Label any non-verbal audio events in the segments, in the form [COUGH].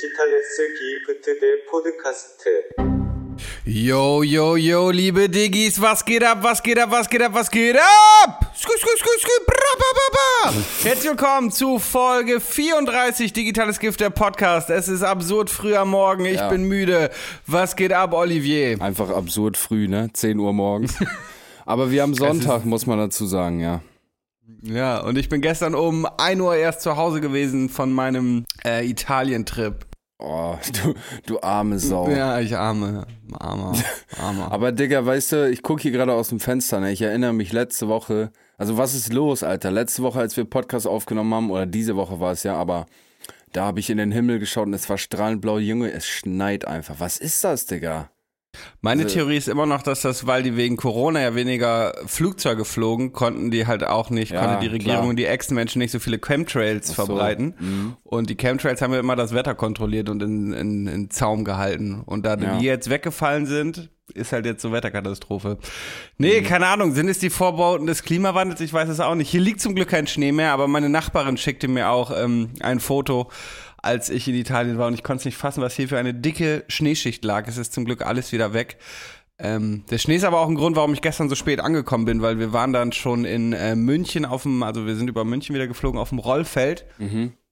디지털레스 기프트 대 포드카스트. Yo, yo, yo, liebe Diggis, was geht ab, was geht ab, was geht ab, was geht ab? Sku, sku, sku, sku, bra, ba, ba, ba. Herzlich willkommen zu Folge 34 Digitales Gift, der Podcast. Es ist absurd früh am Morgen, ich Ja. bin müde. Was geht ab, Olivier? Einfach absurd früh, ne? 10 Uhr morgens. [LAUGHS] Aber wir haben Sonntag, muss man dazu sagen, ja. Ja, und ich bin gestern um 1 Uhr erst zu Hause gewesen von meinem äh, Italien-Trip. Oh, [LAUGHS] du, du arme Sau. Ja, ich arme, armer, armer. Aber Digga, weißt du, ich gucke hier gerade aus dem Fenster, ne? Ich erinnere mich letzte Woche. Also was ist los, Alter? Letzte Woche, als wir Podcast aufgenommen haben, oder diese Woche war es ja, aber da habe ich in den Himmel geschaut und es war strahlend blau. Junge, es schneit einfach. Was ist das, Digga? Meine Also- Theorie ist immer noch, dass das, weil die wegen Corona ja weniger Flugzeuge flogen, konnten die halt auch nicht, Ja, konnte die Regierung und die Ex-Menschen nicht so viele Chemtrails so, verbreiten. mhm. Und die Chemtrails haben ja immer das Wetter kontrolliert und in, in, in Zaum gehalten. Und da Ja. die jetzt weggefallen sind, ist halt jetzt so Wetterkatastrophe. Nee, Mhm. keine Ahnung, sind es die Vorbauten des Klimawandels? Ich weiß es auch nicht. Hier liegt zum Glück kein Schnee mehr, aber meine Nachbarin schickte mir auch ähm, ein Foto, als ich in Italien war und ich konnte es nicht fassen, was hier für eine dicke Schneeschicht lag. Es ist zum Glück alles wieder weg. Ähm, der Schnee ist aber auch ein Grund, warum ich gestern so spät angekommen bin, weil wir waren dann schon in äh, München auf dem, also wir sind über München wieder geflogen auf dem Rollfeld.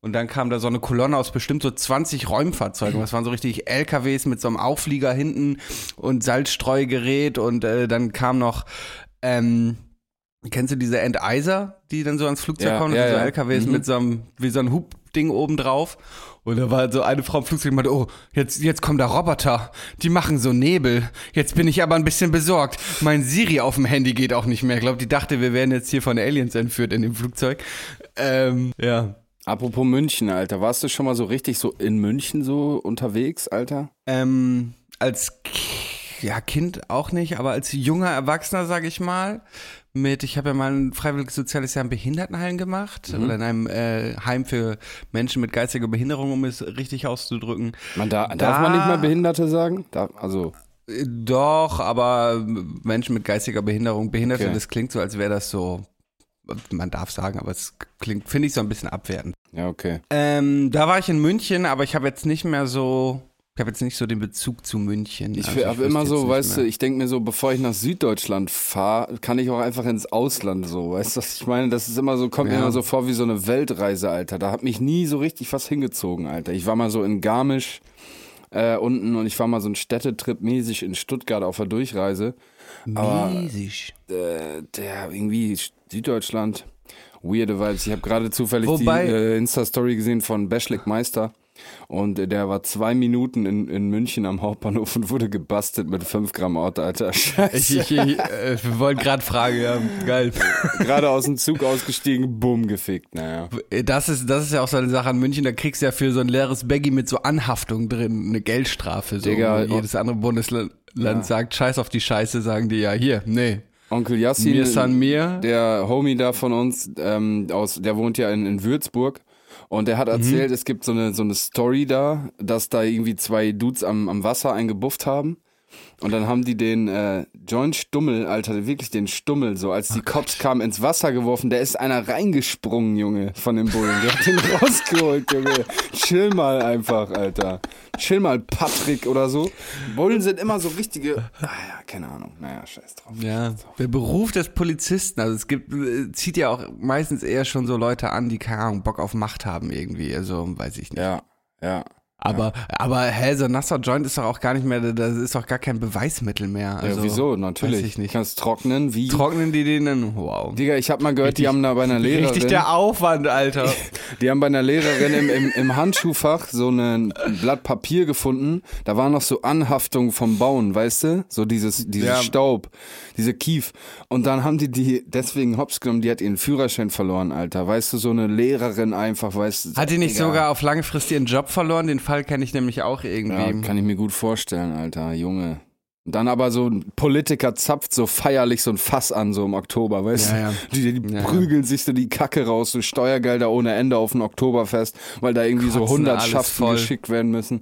Und dann kam da so eine Kolonne aus bestimmt so 20 Räumfahrzeugen. Das waren so richtig LKWs mit so einem Auflieger hinten und Salzstreugerät und äh, dann kam noch, ähm, kennst du diese Enteiser, die dann so ans Flugzeug Ja, kommen? ja, so ja. LKWs Mhm. mit so einem, wie so ein Hubding oben drauf. Und da war so eine Frau im Flugzeug, die meinte, oh, jetzt, jetzt kommen da Roboter, die machen so Nebel. Jetzt bin ich aber ein bisschen besorgt. Mein Siri auf dem Handy geht auch nicht mehr. Ich glaube, die dachte, wir werden jetzt hier von Aliens entführt in dem Flugzeug. Ähm, ja. Apropos München, Alter. Warst du schon mal so richtig so in München so unterwegs, Alter? Ähm, als K ja, Kind auch nicht, aber als junger Erwachsener, sage ich mal, mit, ich habe ja mal ein freiwilliges soziales Jahr in Behindertenheim gemacht oder in einem äh, Heim für Menschen mit geistiger Behinderung, um es richtig auszudrücken. Man da, darf Da- man nicht mal Behinderte sagen? Da, also, Äh, Doch, aber Menschen mit geistiger Behinderung, Behinderte, Okay. das klingt so, als wäre das so, man darf sagen, aber es klingt, finde ich, so ein bisschen abwertend. ja, okay. Ähm, da war ich in München, aber ich habe jetzt nicht mehr so, ich habe jetzt nicht so den Bezug zu München. Ich Also habe immer so, weißt du, ich denke mir so, bevor ich nach Süddeutschland fahre, kann ich auch einfach ins Ausland so. Weißt du, was ich meine? Das ist immer so, kommt mir Ja. immer so vor wie so eine Weltreise, Alter. Da hat mich nie so richtig was hingezogen, Alter. Ich war mal so in Garmisch äh, unten und ich war mal so ein Städtetrip mäßig in Stuttgart auf der Durchreise. Aber Mäßig. äh, der irgendwie Süddeutschland, weirde Vibes. Ich habe gerade zufällig Wobei- die äh, Insta-Story gesehen von Beschlik Meister. Und der war zwei Minuten in, in München am Hauptbahnhof und wurde gebastelt mit 5 Gramm Ort, Alter. [LAUGHS] Scheiße. Ich, ich, ich äh, wir wollten gerade fragen, ja, geil. Gerade aus dem Zug ausgestiegen, bumm, gefickt. Naja. Das ist, das ist ja auch so eine Sache an München, da kriegst du ja für so ein leeres Baggy mit so Anhaftung drin eine Geldstrafe. So. Digga, Wo jedes andere Bundesland Ja. sagt, scheiß auf die Scheiße, sagen die ja, hier, nee. Onkel Yassin, Mir san mir. der Homie da von uns, ähm, aus, der wohnt ja in, in Würzburg. Und der hat erzählt, es gibt so eine, so eine Story da, dass da irgendwie zwei Dudes am, am Wasser eingebufft haben. Und dann haben die den äh, John Stummel, Alter, wirklich den Stummel, so als die Cops kamen, ins Wasser geworfen. Der ist einer reingesprungen, Junge, von dem Bullen. Der hat den [LAUGHS] rausgeholt, Junge. Chill mal einfach, Alter. Chill mal, Patrick oder so. Bullen sind immer so richtige. Ah ja, keine Ahnung. Naja, scheiß drauf. Ja, der Beruf des Polizisten, also es gibt, äh, zieht ja auch meistens eher schon so Leute an, die keine Ahnung, Bock auf Macht haben irgendwie, also weiß ich nicht. Ja, ja. Aber, aber hä, so ein nasser Joint ist doch auch gar nicht mehr, das ist doch gar kein Beweismittel mehr. Also, ja, wieso? Weiß Natürlich. ich nicht. Kannst trocknen, wie. Trocknen die den dann? Wow. Digga, ich hab mal gehört, die haben da bei einer Lehrerin. Richtig der Aufwand, Alter. [LAUGHS] Die haben bei einer Lehrerin im, im, im Handschuhfach so ein Blatt Papier gefunden. Da war noch so Anhaftung vom Bauen, weißt du? So dieses, dieses Ja. Staub, diese Kief. Und dann haben die die deswegen hops genommen, die hat ihren Führerschein verloren, Alter. Weißt du, so eine Lehrerin einfach, weißt du. Hat die nicht Digga. sogar auf lange Frist ihren Job verloren? Den Fall kenne ich nämlich auch irgendwie. Ja, kann ich mir gut vorstellen, Alter, Junge. Und dann aber so ein Politiker zapft so feierlich so ein Fass an, so im Oktober, weißt Ja, du? ja. Die, die Ja, ja. prügeln sich so die Kacke raus, so Steuergelder ohne Ende auf ein Oktoberfest, weil da irgendwie so Kotzen 100 alles Schaften voll. geschickt werden müssen.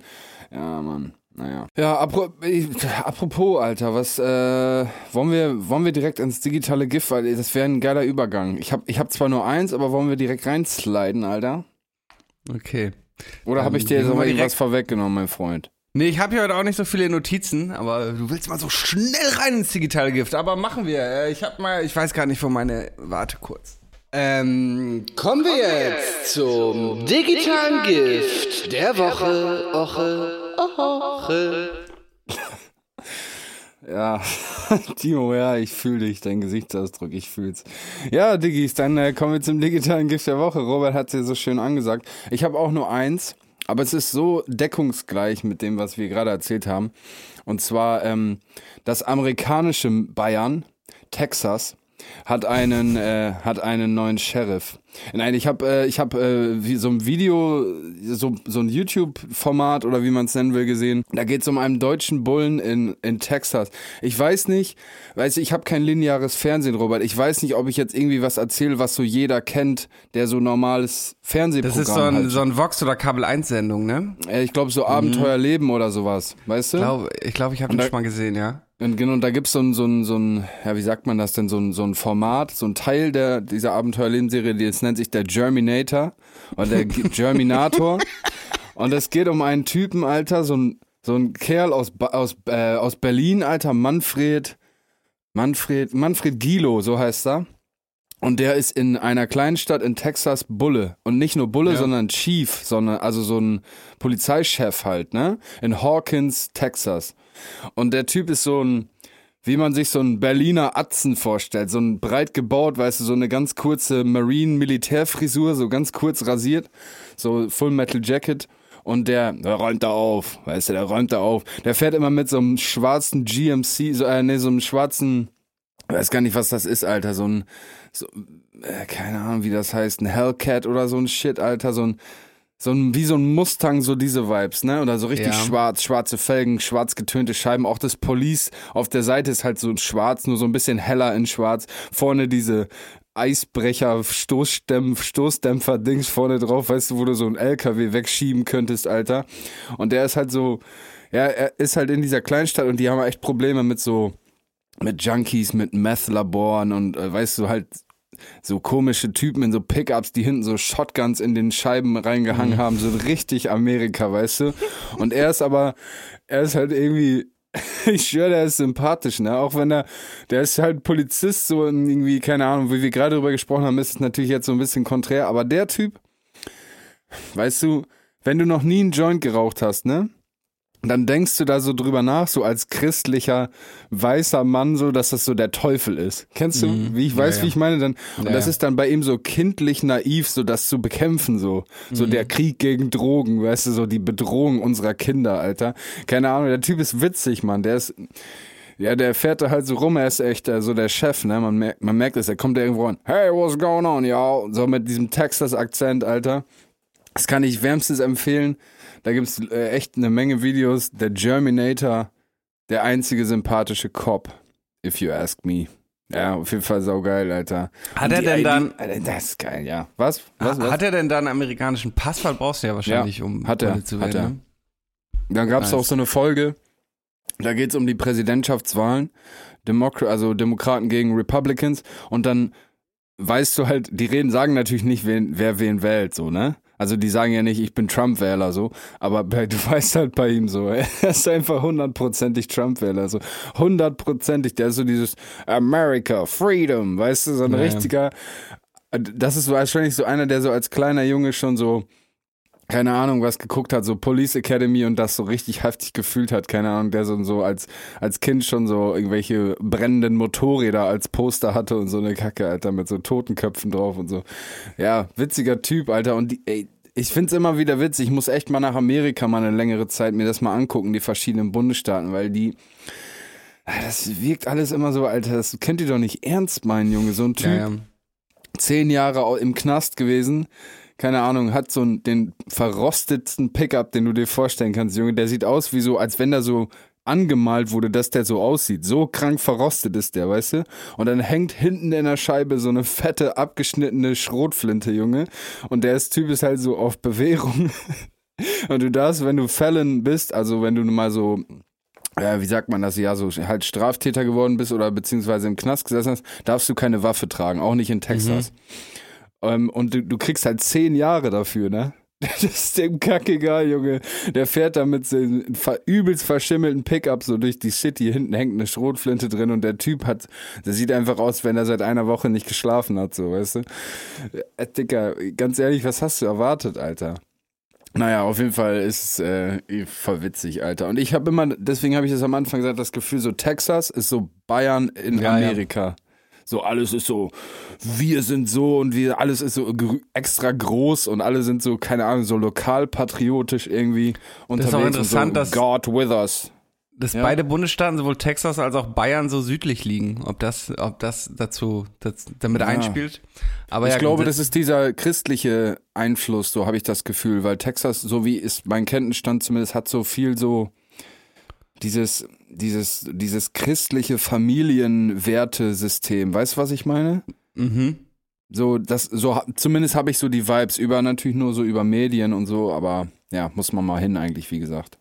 Ja, Mann. Naja. Ja, apropos, Alter, was, äh, wollen wir, wollen wir direkt ins digitale GIF, weil das wäre ein geiler Übergang. Ich hab, ich hab zwar nur eins, aber wollen wir direkt reinsliden, Alter? Okay. Oder habe ich dir jetzt irgendwas vorweggenommen, mein Freund? Nee, ich habe hier heute auch nicht so viele Notizen, aber du willst mal so schnell rein ins digitale Gift. Aber machen wir. Äh, Ich habe mal, ich weiß gar nicht, wo meine. Warte kurz. Ähm, kommen wir jetzt zum digitalen Gift der Woche. Woche, Woche. Ja, [LAUGHS] Timo, ja, ich fühle dich, dein Gesichtsausdruck, ich fühl's. Ja, Diggis, dann äh, kommen wir zum digitalen Gift der Woche. Robert hat's ja so schön angesagt. Ich habe auch nur eins, aber es ist so deckungsgleich mit dem, was wir gerade erzählt haben. Und zwar ähm, das amerikanische Bayern, Texas, hat einen äh, hat einen neuen Sheriff. Nein, ich habe äh, ich habe äh, wie so ein Video so so ein YouTube Format oder wie man es nennen will gesehen. Da geht es um einen deutschen Bullen in in Texas. Ich weiß nicht, weiß ich habe kein lineares Fernsehen, Robert. Ich weiß nicht, ob ich jetzt irgendwie was erzähle, was so jeder kennt, der so normales Das Fernsehprogramm ist so ein, so ein Vox- oder Kabel-1-Sendung, ne? Äh, ich glaube so Abenteuerleben oder sowas, weißt du? Ich glaube, ich, glaub, ich habe Und den da- schon mal gesehen, ja. Und genau, und da gibt's so ein, so ein, so ein, ja, wie sagt man das denn, so ein, so ein Format, so ein Teil der, dieser Abenteuerlebensserie, die das nennt sich der Germinator oder der [LAUGHS] Germinator. und es geht um einen Typen, Alter, so ein, so ein Kerl aus, aus, äh, aus Berlin, Alter, Manfred, Manfred, Manfred Gilo, so heißt er. Und der ist in einer kleinen Stadt in Texas Bulle. Und nicht nur Bulle, Ja. sondern Chief, sondern also so ein Polizeichef halt, ne? In Hawkins, Texas. Und der Typ ist so ein, wie man sich so einen Berliner Atzen vorstellt. So ein breit gebaut, weißt du, so eine ganz kurze Marine-Militärfrisur, so ganz kurz rasiert. So Full Metal Jacket. Und der, der räumt da auf, weißt du, der räumt da auf. Der fährt immer mit so einem schwarzen GMC, so, äh, nee, so einem schwarzen, weiß gar nicht, was das ist, Alter, so ein, so, äh, keine Ahnung, wie das heißt, ein Hellcat oder so ein Shit, Alter, so ein, so ein, wie so ein Mustang, so diese Vibes, ne? Oder so richtig Ja. schwarz, schwarze Felgen, schwarz getönte Scheiben. Auch das Police auf der Seite ist halt so schwarz, nur so ein bisschen heller in schwarz. Vorne diese Eisbrecher, Stoßdämpf, Stoßdämpfer-Dings vorne drauf, weißt du, wo du so einen LKW wegschieben könntest, Alter. Und der ist halt so, ja, er ist halt in dieser Kleinstadt und die haben echt Probleme mit so, mit Junkies, mit Meth-Laboren und äh, weißt du, halt so komische Typen in so Pickups, die hinten so Shotguns in den Scheiben reingehangen haben, so richtig Amerika, weißt du? Und er ist aber, er ist halt irgendwie, [LAUGHS] ich schwöre, der ist sympathisch, ne? Auch wenn er, der ist halt Polizist, so irgendwie, keine Ahnung, wie wir gerade drüber gesprochen haben, ist es natürlich jetzt so ein bisschen konträr, aber der Typ, weißt du, wenn du noch nie einen Joint geraucht hast, ne? Dann denkst du da so drüber nach, so als christlicher weißer Mann, so, dass das so der Teufel ist. Kennst du, wie ich weiß, ja. wie ich meine? Dann, und Ja, das ja. ist dann bei ihm so kindlich naiv, so das zu bekämpfen, so. So der Krieg gegen Drogen, weißt du, so die Bedrohung unserer Kinder, Alter. Keine Ahnung, der Typ ist witzig, Mann. Der ist, ja, der fährt da halt so rum, er ist echt äh, so der Chef, ne? Man merkt, man merkt es, er kommt da irgendwo an. Hey, what's going on, y'all? So mit diesem Texas-Akzent, Alter. Das kann ich wärmstens empfehlen. Da gibt's äh, echt eine Menge Videos. Der Germinator, der einzige sympathische Cop, if you ask me. Ja, auf jeden Fall saugeil, Alter. Hat er denn die- dann- Alter, das ist geil, ja. Was? Was? was? Hat er denn da einen amerikanischen Pass? Weil brauchst du ja wahrscheinlich, Ja, um hat er, zu hat werden. er. ne? Dann gab's Nice. auch so eine Folge, da geht's um die Präsidentschaftswahlen, Demokra also Demokraten gegen Republicans und dann weißt du halt, die reden, sagen natürlich nicht, wen, wer wen wählt, so, ne? Also die sagen ja nicht, ich bin Trump-Wähler, so, aber bei, du weißt halt bei ihm so, [LAUGHS] er ist einfach hundertprozentig Trump-Wähler, so, hundertprozentig, der ist so dieses America, Freedom, weißt du, so ein Ja, ja. richtiger, das ist wahrscheinlich so einer, der so als kleiner Junge schon so, keine Ahnung, was geguckt hat, so Police Academy und das so richtig heftig gefühlt hat, keine Ahnung, der so, so als, als Kind schon so irgendwelche brennenden Motorräder als Poster hatte und so eine Kacke, Alter, mit so Totenköpfen drauf und so. Ja, witziger Typ, Alter, und die, ey, ich find's immer wieder witzig, ich muss echt mal nach Amerika mal eine längere Zeit mir das mal angucken, die verschiedenen Bundesstaaten, weil die, das wirkt alles immer so, Alter, das könnt ihr doch nicht ernst meinen, Junge, so ein Typ Ja, ja. zehn Jahre im Knast gewesen. Keine Ahnung, hat so den verrostetsten Pickup, den du dir vorstellen kannst, Junge. Der sieht aus wie so, als wenn da so angemalt wurde, dass der so aussieht. So krank verrostet ist der, weißt du? Und dann hängt hinten in der Scheibe so eine fette, abgeschnittene Schrotflinte, Junge. Und der ist Typ ist halt so auf Bewährung. [LAUGHS] Und du darfst, wenn du Felon bist, also wenn du mal so äh, wie sagt man das, ja, so halt Straftäter geworden bist oder beziehungsweise im Knast gesessen hast, darfst du keine Waffe tragen, auch nicht in Texas. Ähm, und du, du kriegst halt zehn Jahre dafür, ne? [LAUGHS] Das ist dem kackegal, Junge. Der fährt da mit seinem übelst verschimmelten Pickup so durch die City. Hinten hängt eine Schrotflinte drin und der Typ hat, der sieht einfach aus, wenn er seit einer Woche nicht geschlafen hat, so, weißt du? Äh, Dicker, ganz ehrlich, was hast du erwartet, Alter? Naja, auf jeden Fall ist es äh, voll witzig, Alter. Und ich habe immer, deswegen habe ich das am Anfang gesagt, das Gefühl, so Texas ist so Bayern in Ja, ja. So alles ist so, wir sind so und wir, alles ist so gr- extra groß und alle sind so, keine Ahnung, so lokalpatriotisch irgendwie unterwegs. ist auch interessant, und dass- so, God with us. Dass Ja. beide Bundesstaaten, sowohl Texas als auch Bayern, so südlich liegen. Ob das, ob das dazu das, damit Ja. einspielt. Aber ich ja, glaube, das ist dieser christliche Einfluss, so habe ich das Gefühl, weil Texas, so wie ist mein Kenntnisstand zumindest, hat so viel so dieses, dieses, dieses christliche Familienwertesystem. Weißt du, was ich meine? Mhm. So, das, so, zumindest habe ich so die Vibes über, natürlich nur so über Medien und so, aber ja, muss man mal hin eigentlich, wie gesagt.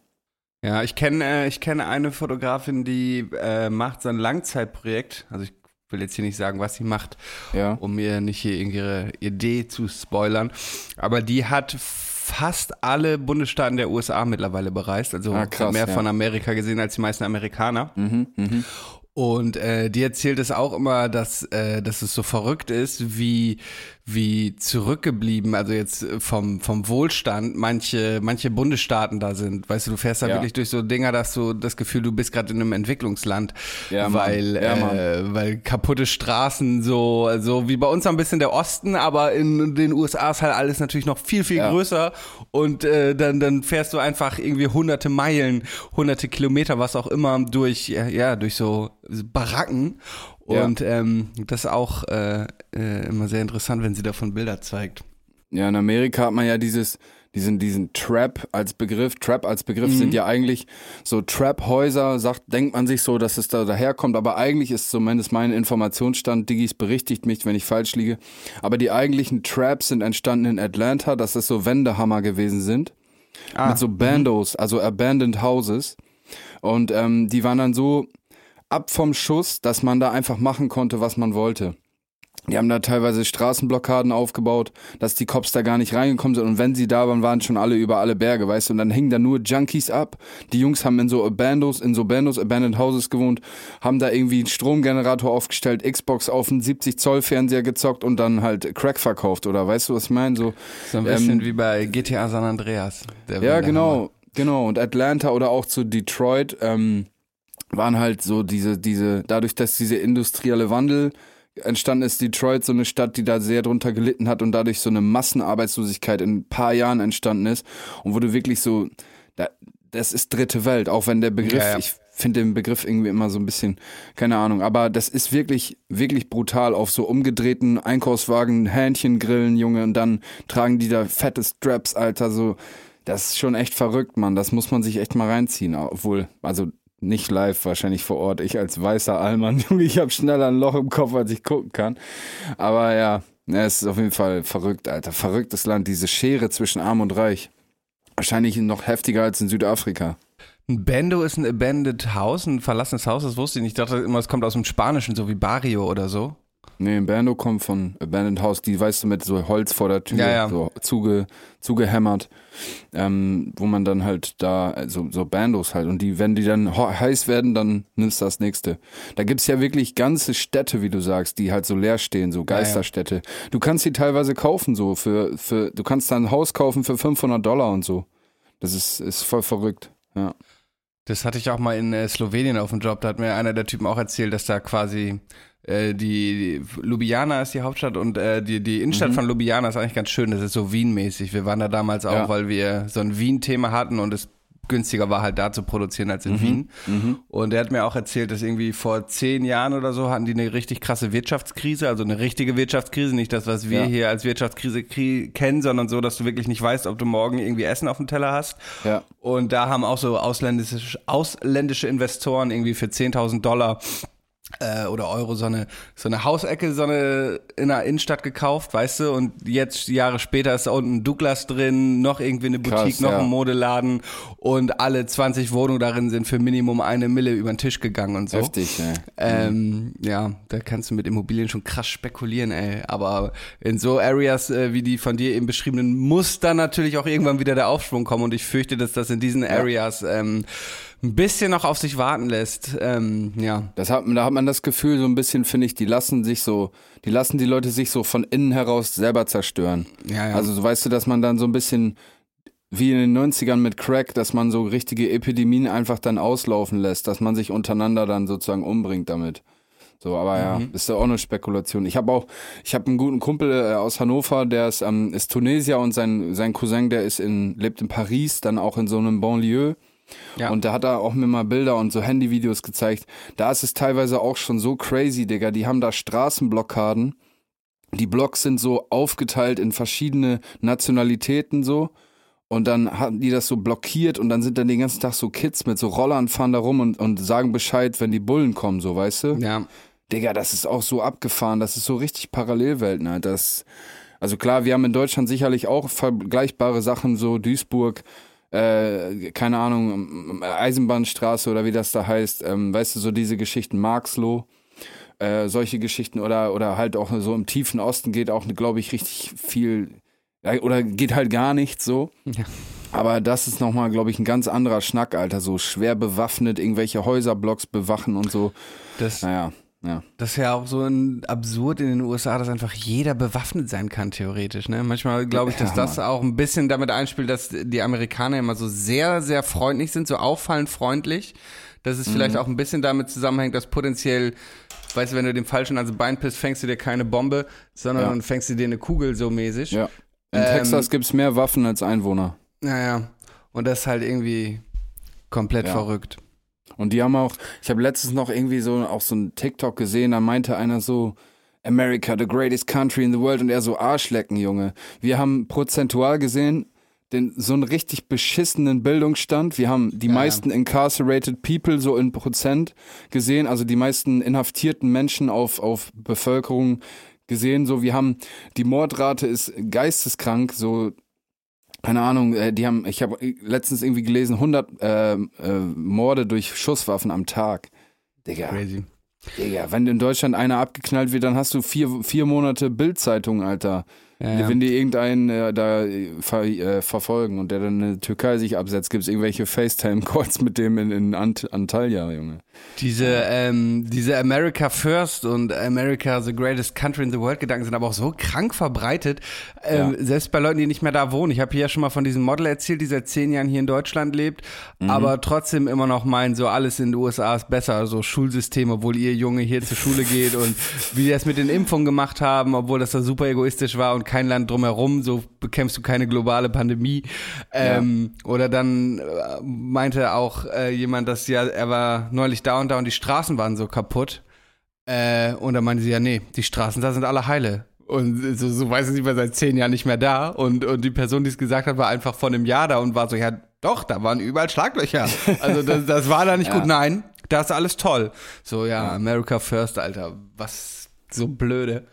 Ja, ich kenne äh, ich kenne eine Fotografin, die äh, macht so ein Langzeitprojekt. Also ich will jetzt hier nicht sagen, was sie macht, Ja. um mir nicht hier ihre Idee zu spoilern. Aber die hat fast alle Bundesstaaten der USA mittlerweile bereist. Also Ah, krass, mehr ja. von Amerika gesehen als die meisten Amerikaner. Mhm, mhm. Und äh, die erzählt es auch immer, dass, äh, dass es so verrückt ist, wie, wie zurückgeblieben, also jetzt äh, vom, vom Wohlstand, manche, manche Bundesstaaten da sind. Weißt du, du fährst da Ja. wirklich durch so Dinger, dass du das Gefühl, du bist gerade in einem Entwicklungsland, Ja, weil, Ja, äh, weil kaputte Straßen so, so wie bei uns ein bisschen der Osten, aber in den USA ist halt alles natürlich noch viel, viel größer und äh, dann, dann fährst du einfach irgendwie hunderte Meilen, hunderte Kilometer, was auch immer, durch, ja durch so Baracken. Ja. Und ähm, das ist auch äh, äh, immer sehr interessant, wenn sie davon Bilder zeigt. Ja, in Amerika hat man ja dieses, diesen, diesen Trap als Begriff. Trap als Begriff sind ja eigentlich so Trap-Häuser, sagt, denkt man sich so, dass es da daherkommt, aber eigentlich ist zumindest mein Informationsstand, Diggis berichtigt mich, wenn ich falsch liege, aber die eigentlichen Traps sind entstanden in Atlanta, dass das so Wendehammer gewesen sind. Ah, mit so Bandos, also Abandoned Houses. Und ähm, die waren dann so ab vom Schuss, dass man da einfach machen konnte, was man wollte. Die haben da teilweise Straßenblockaden aufgebaut, dass die Cops da gar nicht reingekommen sind. Und wenn sie da waren, waren schon alle über alle Berge, weißt du. Und dann hingen da nur Junkies ab. Die Jungs haben in so Abandos, in so Bandos, Abandoned Houses gewohnt, haben da irgendwie einen Stromgenerator aufgestellt, Xbox auf einen 70 Zoll Fernseher gezockt und dann halt Crack verkauft. Oder weißt du, was ich meine? So, so ein bisschen ähm, wie bei GTA San Andreas. ja, genau, genau. Und Atlanta oder auch zu Detroit ähm, waren halt so diese, diese, dadurch, dass diese industrielle Wandel entstanden ist, Detroit so eine Stadt, die da sehr drunter gelitten hat und dadurch so eine Massenarbeitslosigkeit in ein paar Jahren entstanden ist und wo du wirklich so, da, das ist dritte Welt, auch wenn der Begriff, Ja, ja. ich finde den Begriff irgendwie immer so ein bisschen, keine Ahnung, aber das ist wirklich, wirklich brutal auf so umgedrehten Einkaufswagen, Hähnchengrillen, Junge, und dann tragen die da fette Straps, Alter, so, das ist schon echt verrückt, Mann, das muss man sich echt mal reinziehen, obwohl, also nicht live, wahrscheinlich vor Ort, ich als weißer Allmann, [LAUGHS] Junge, ich habe schneller ein Loch im Kopf, als ich gucken kann, aber ja, ja, es ist auf jeden Fall verrückt, Alter, verrücktes Land, diese Schere zwischen Arm und Reich. Wahrscheinlich noch heftiger als in Südafrika. Ein Bando ist ein abandoned Haus, ein verlassenes Haus, das wusste ich nicht. Ich dachte immer, es kommt aus dem Spanischen, so wie Barrio oder so. Nee, ein Bando kommt von Abandoned House, die weißt du mit so Holz vor der Tür, Ja, ja. so zuge, zugehämmert, ähm, wo man dann halt da, so, so Bandos halt, und die, wenn die dann heiß werden, dann nimmst du das nächste. Da gibt's ja wirklich ganze Städte, wie du sagst, die halt so leer stehen, so Geisterstädte. Du kannst die teilweise kaufen, so für, für, du kannst da ein Haus kaufen für 500 Dollar und so. Das ist, ist voll verrückt, ja. Das hatte ich auch mal in äh, Slowenien auf dem Job. Da hat mir einer der Typen auch erzählt, dass da quasi äh, die, die Ljubljana ist die Hauptstadt und äh, die, die Innenstadt von Ljubljana ist eigentlich ganz schön. Das ist so Wien-mäßig. Wir waren da damals auch, Ja. weil wir so ein Wien-Thema hatten und es günstiger war halt da zu produzieren als in Wien. Und er hat mir auch erzählt, dass irgendwie vor zehn Jahren oder so hatten die eine richtig krasse Wirtschaftskrise, also eine richtige Wirtschaftskrise, nicht das, was wir Ja. hier als Wirtschaftskrise kennen, sondern so, dass du wirklich nicht weißt, ob du morgen irgendwie Essen auf dem Teller hast. Ja. Und da haben auch so ausländische, ausländische Investoren irgendwie für 10.000 Dollar äh, oder Euro so eine, so eine Hausecke, so eine in der Innenstadt gekauft, weißt du, und jetzt Jahre später ist da unten ein Douglas drin, noch irgendwie eine Boutique, Krass, noch ja. ein Modeladen und alle 20 Wohnungen darin sind für Minimum eine Mille über den Tisch gegangen und so. Heftig, ey. Ähm, ja, da kannst du mit Immobilien schon krass spekulieren, ey. Aber in so Areas äh, wie die von dir eben beschriebenen muss dann natürlich auch irgendwann wieder der Aufschwung kommen. Und ich fürchte, dass das in diesen Areas ähm, ein bisschen noch auf sich warten lässt. Ähm, ja. Das hat, da hat man das Gefühl, so ein bisschen, finde ich, die lassen sich so, die lassen die Leute sich so von innen heraus selber zerstören. Ja, ja. Also so weißt du, dass man dann so ein bisschen wie in den 90ern mit Crack, dass man so richtige Epidemien einfach dann auslaufen lässt, dass man sich untereinander dann sozusagen umbringt damit. So, aber ja, ist ja auch eine Spekulation. Ich habe auch, ich habe einen guten Kumpel äh, aus Hannover, der ist, ähm, ist Tunesier und sein, sein Cousin, der ist in, lebt in Paris, dann auch in so einem Banlieue. Ja. Und da hat er auch mir mal Bilder und so Handyvideos gezeigt. Da ist es teilweise auch schon so crazy, Digga. Die haben da Straßenblockaden. Die Blocks sind so aufgeteilt in verschiedene Nationalitäten so. Und dann hatten die das so blockiert und dann sind dann den ganzen Tag so Kids mit so Rollern fahren da rum und, und sagen Bescheid, wenn die Bullen kommen, so, weißt du? Ja. Digga, das ist auch so abgefahren. Das ist so richtig Parallelwelten, halt. Das, also klar, wir haben in Deutschland sicherlich auch vergleichbare Sachen, so Duisburg, äh, keine Ahnung, Eisenbahnstraße oder wie das da heißt, ähm, weißt du, so diese Geschichten, Marxloh, äh, solche Geschichten oder, oder halt auch so im tiefen Osten geht auch, glaube ich, richtig viel, oder geht halt gar nichts so. Ja. Aber das ist nochmal, glaube ich, ein ganz anderer Schnack, Alter, so schwer bewaffnet, irgendwelche Häuserblocks bewachen und so. Das, Naja, ja. das ist ja auch so ein absurd in den USA, dass einfach jeder bewaffnet sein kann, theoretisch. Ne? Manchmal glaube ich, dass Ja, das auch ein bisschen damit einspielt, dass die Amerikaner immer so sehr, sehr freundlich sind, so auffallend freundlich. Dass es Mhm. vielleicht auch ein bisschen damit zusammenhängt, dass potenziell, weißt du, wenn du dem Falschen ans Bein pisst, fängst du dir keine Bombe, sondern Ja. fängst du dir eine Kugel so mäßig. Ja. In Ähm, Texas gibt's mehr Waffen als Einwohner. Naja. Und das ist halt irgendwie komplett verrückt. Und die haben auch, ich habe letztens noch irgendwie so auch so ein TikTok gesehen, da meinte einer so, America, the greatest country in the world, und er so Arschlecken, Junge. Wir haben prozentual gesehen den, so einen richtig beschissenen Bildungsstand. Wir haben die Ja, ja. meisten incarcerated people so in Prozent gesehen, also die meisten inhaftierten Menschen auf, auf Bevölkerung gesehen. So, wir haben, die Mordrate ist geisteskrank, so keine Ahnung, äh, die haben, ich habe letztens irgendwie gelesen, 100 äh, äh, Morde durch Schusswaffen am Tag. Digga, Crazy. Digga, wenn in Deutschland einer abgeknallt wird, dann hast du vier, vier Monate Bildzeitung, Alter. Ja. Wenn die irgendeinen äh, da äh, ver, äh, verfolgen und der dann in der Türkei sich absetzt, gibt's irgendwelche FaceTime-Calls mit dem in, in Ant Antalya, Junge. Diese, ähm, diese America First und America the greatest country in the world Gedanken sind aber auch so krank verbreitet, ähm, Ja. selbst bei Leuten, die nicht mehr da wohnen. Ich habe hier ja schon mal von diesem Model erzählt, die seit zehn Jahren hier in Deutschland lebt, aber trotzdem immer noch meint, so alles in den USA ist besser, so Schulsystem, obwohl ihr Junge hier zur Schule geht und wie die das mit den Impfungen gemacht haben, obwohl das da super egoistisch war und kein Land drumherum, so bekämpfst du keine globale Pandemie. Ähm, Oder dann äh, meinte auch äh, jemand, dass ja, er war neulich da und da und die Straßen waren so kaputt. Äh, und dann meinte sie, ja, nee, die Straßen da sind alle heile. Und so, so weiß sie war seit zehn Jahren nicht mehr da. Und, und die Person, die es gesagt hat, war einfach vor einem Jahr da und war so, ja, doch, da waren überall Schlaglöcher. Also das, das war da nicht [LAUGHS] Ja. gut. Nein, da ist alles toll. So, ja, America First, Alter. Was so blöde.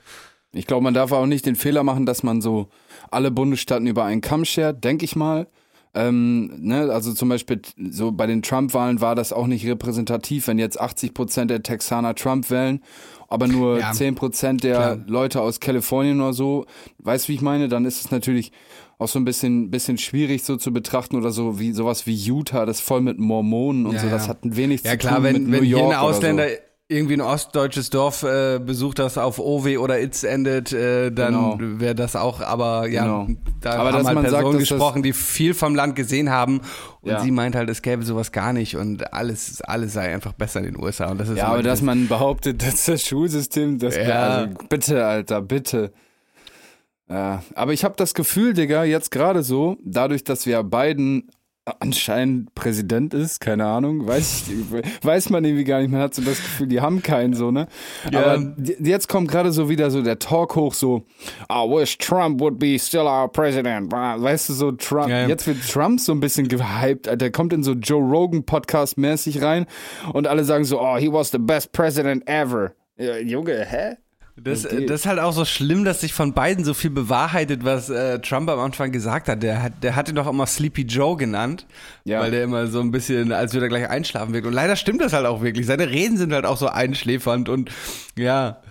Ich glaube, man darf auch nicht den Fehler machen, dass man so alle Bundesstaaten über einen Kamm schert, denke ich mal. Ähm, ne, also zum Beispiel so bei den Trump-Wahlen war das auch nicht repräsentativ, wenn jetzt 80 Prozent der Texaner Trump wählen, aber nur Ja, 10 Prozent der klar. Leute aus Kalifornien oder so. Weißt du, wie ich meine? Dann ist es natürlich auch so ein bisschen, bisschen schwierig so zu betrachten oder so wie sowas wie Utah, das voll mit Mormonen und Ja, so. Das hat wenig Ja zu klar, tun wenn, mit New wenn hier York ein Ausländer oder so. Irgendwie ein ostdeutsches Dorf äh, besucht, das auf OW oder ITZ endet, äh, dann Genau. wäre das auch, aber ja, Genau. da Aber haben halt man sagt, Personen das- gesprochen, die viel vom Land gesehen haben und Ja. sie meint halt, es gäbe sowas gar nicht und alles, alles sei einfach besser in den USA und das ist Ja, aber dass man behauptet, [LAUGHS] dass das Schulsystem, das Ja. also, bitte, Alter, bitte. Ja, aber ich habe das Gefühl, Digga, jetzt gerade so, dadurch, dass wir Biden anscheinend Präsident ist, keine Ahnung, weiß, ich, weiß man irgendwie gar nicht. Man hat so das Gefühl, die haben keinen so, ne? Ja. Aber jetzt kommt gerade so wieder so der Talk hoch, so, I wish Trump would be still our president. Weißt du, so Trump, Ja, ja. jetzt wird Trump so ein bisschen gehypt, Alter, kommt in so Joe Rogan Podcast mäßig rein und alle sagen so, oh, he was the best president ever. Ja, Junge, hä? Das, Okay. das ist halt auch so schlimm, dass sich von beiden so viel bewahrheitet, was äh, Trump am Anfang gesagt hat. Der, hat. der hat ihn doch immer Sleepy Joe genannt, Ja. weil der immer so ein bisschen, als würde er gleich einschlafen wirkt. Und leider stimmt das halt auch wirklich. Seine Reden sind halt auch so einschläfernd und ja,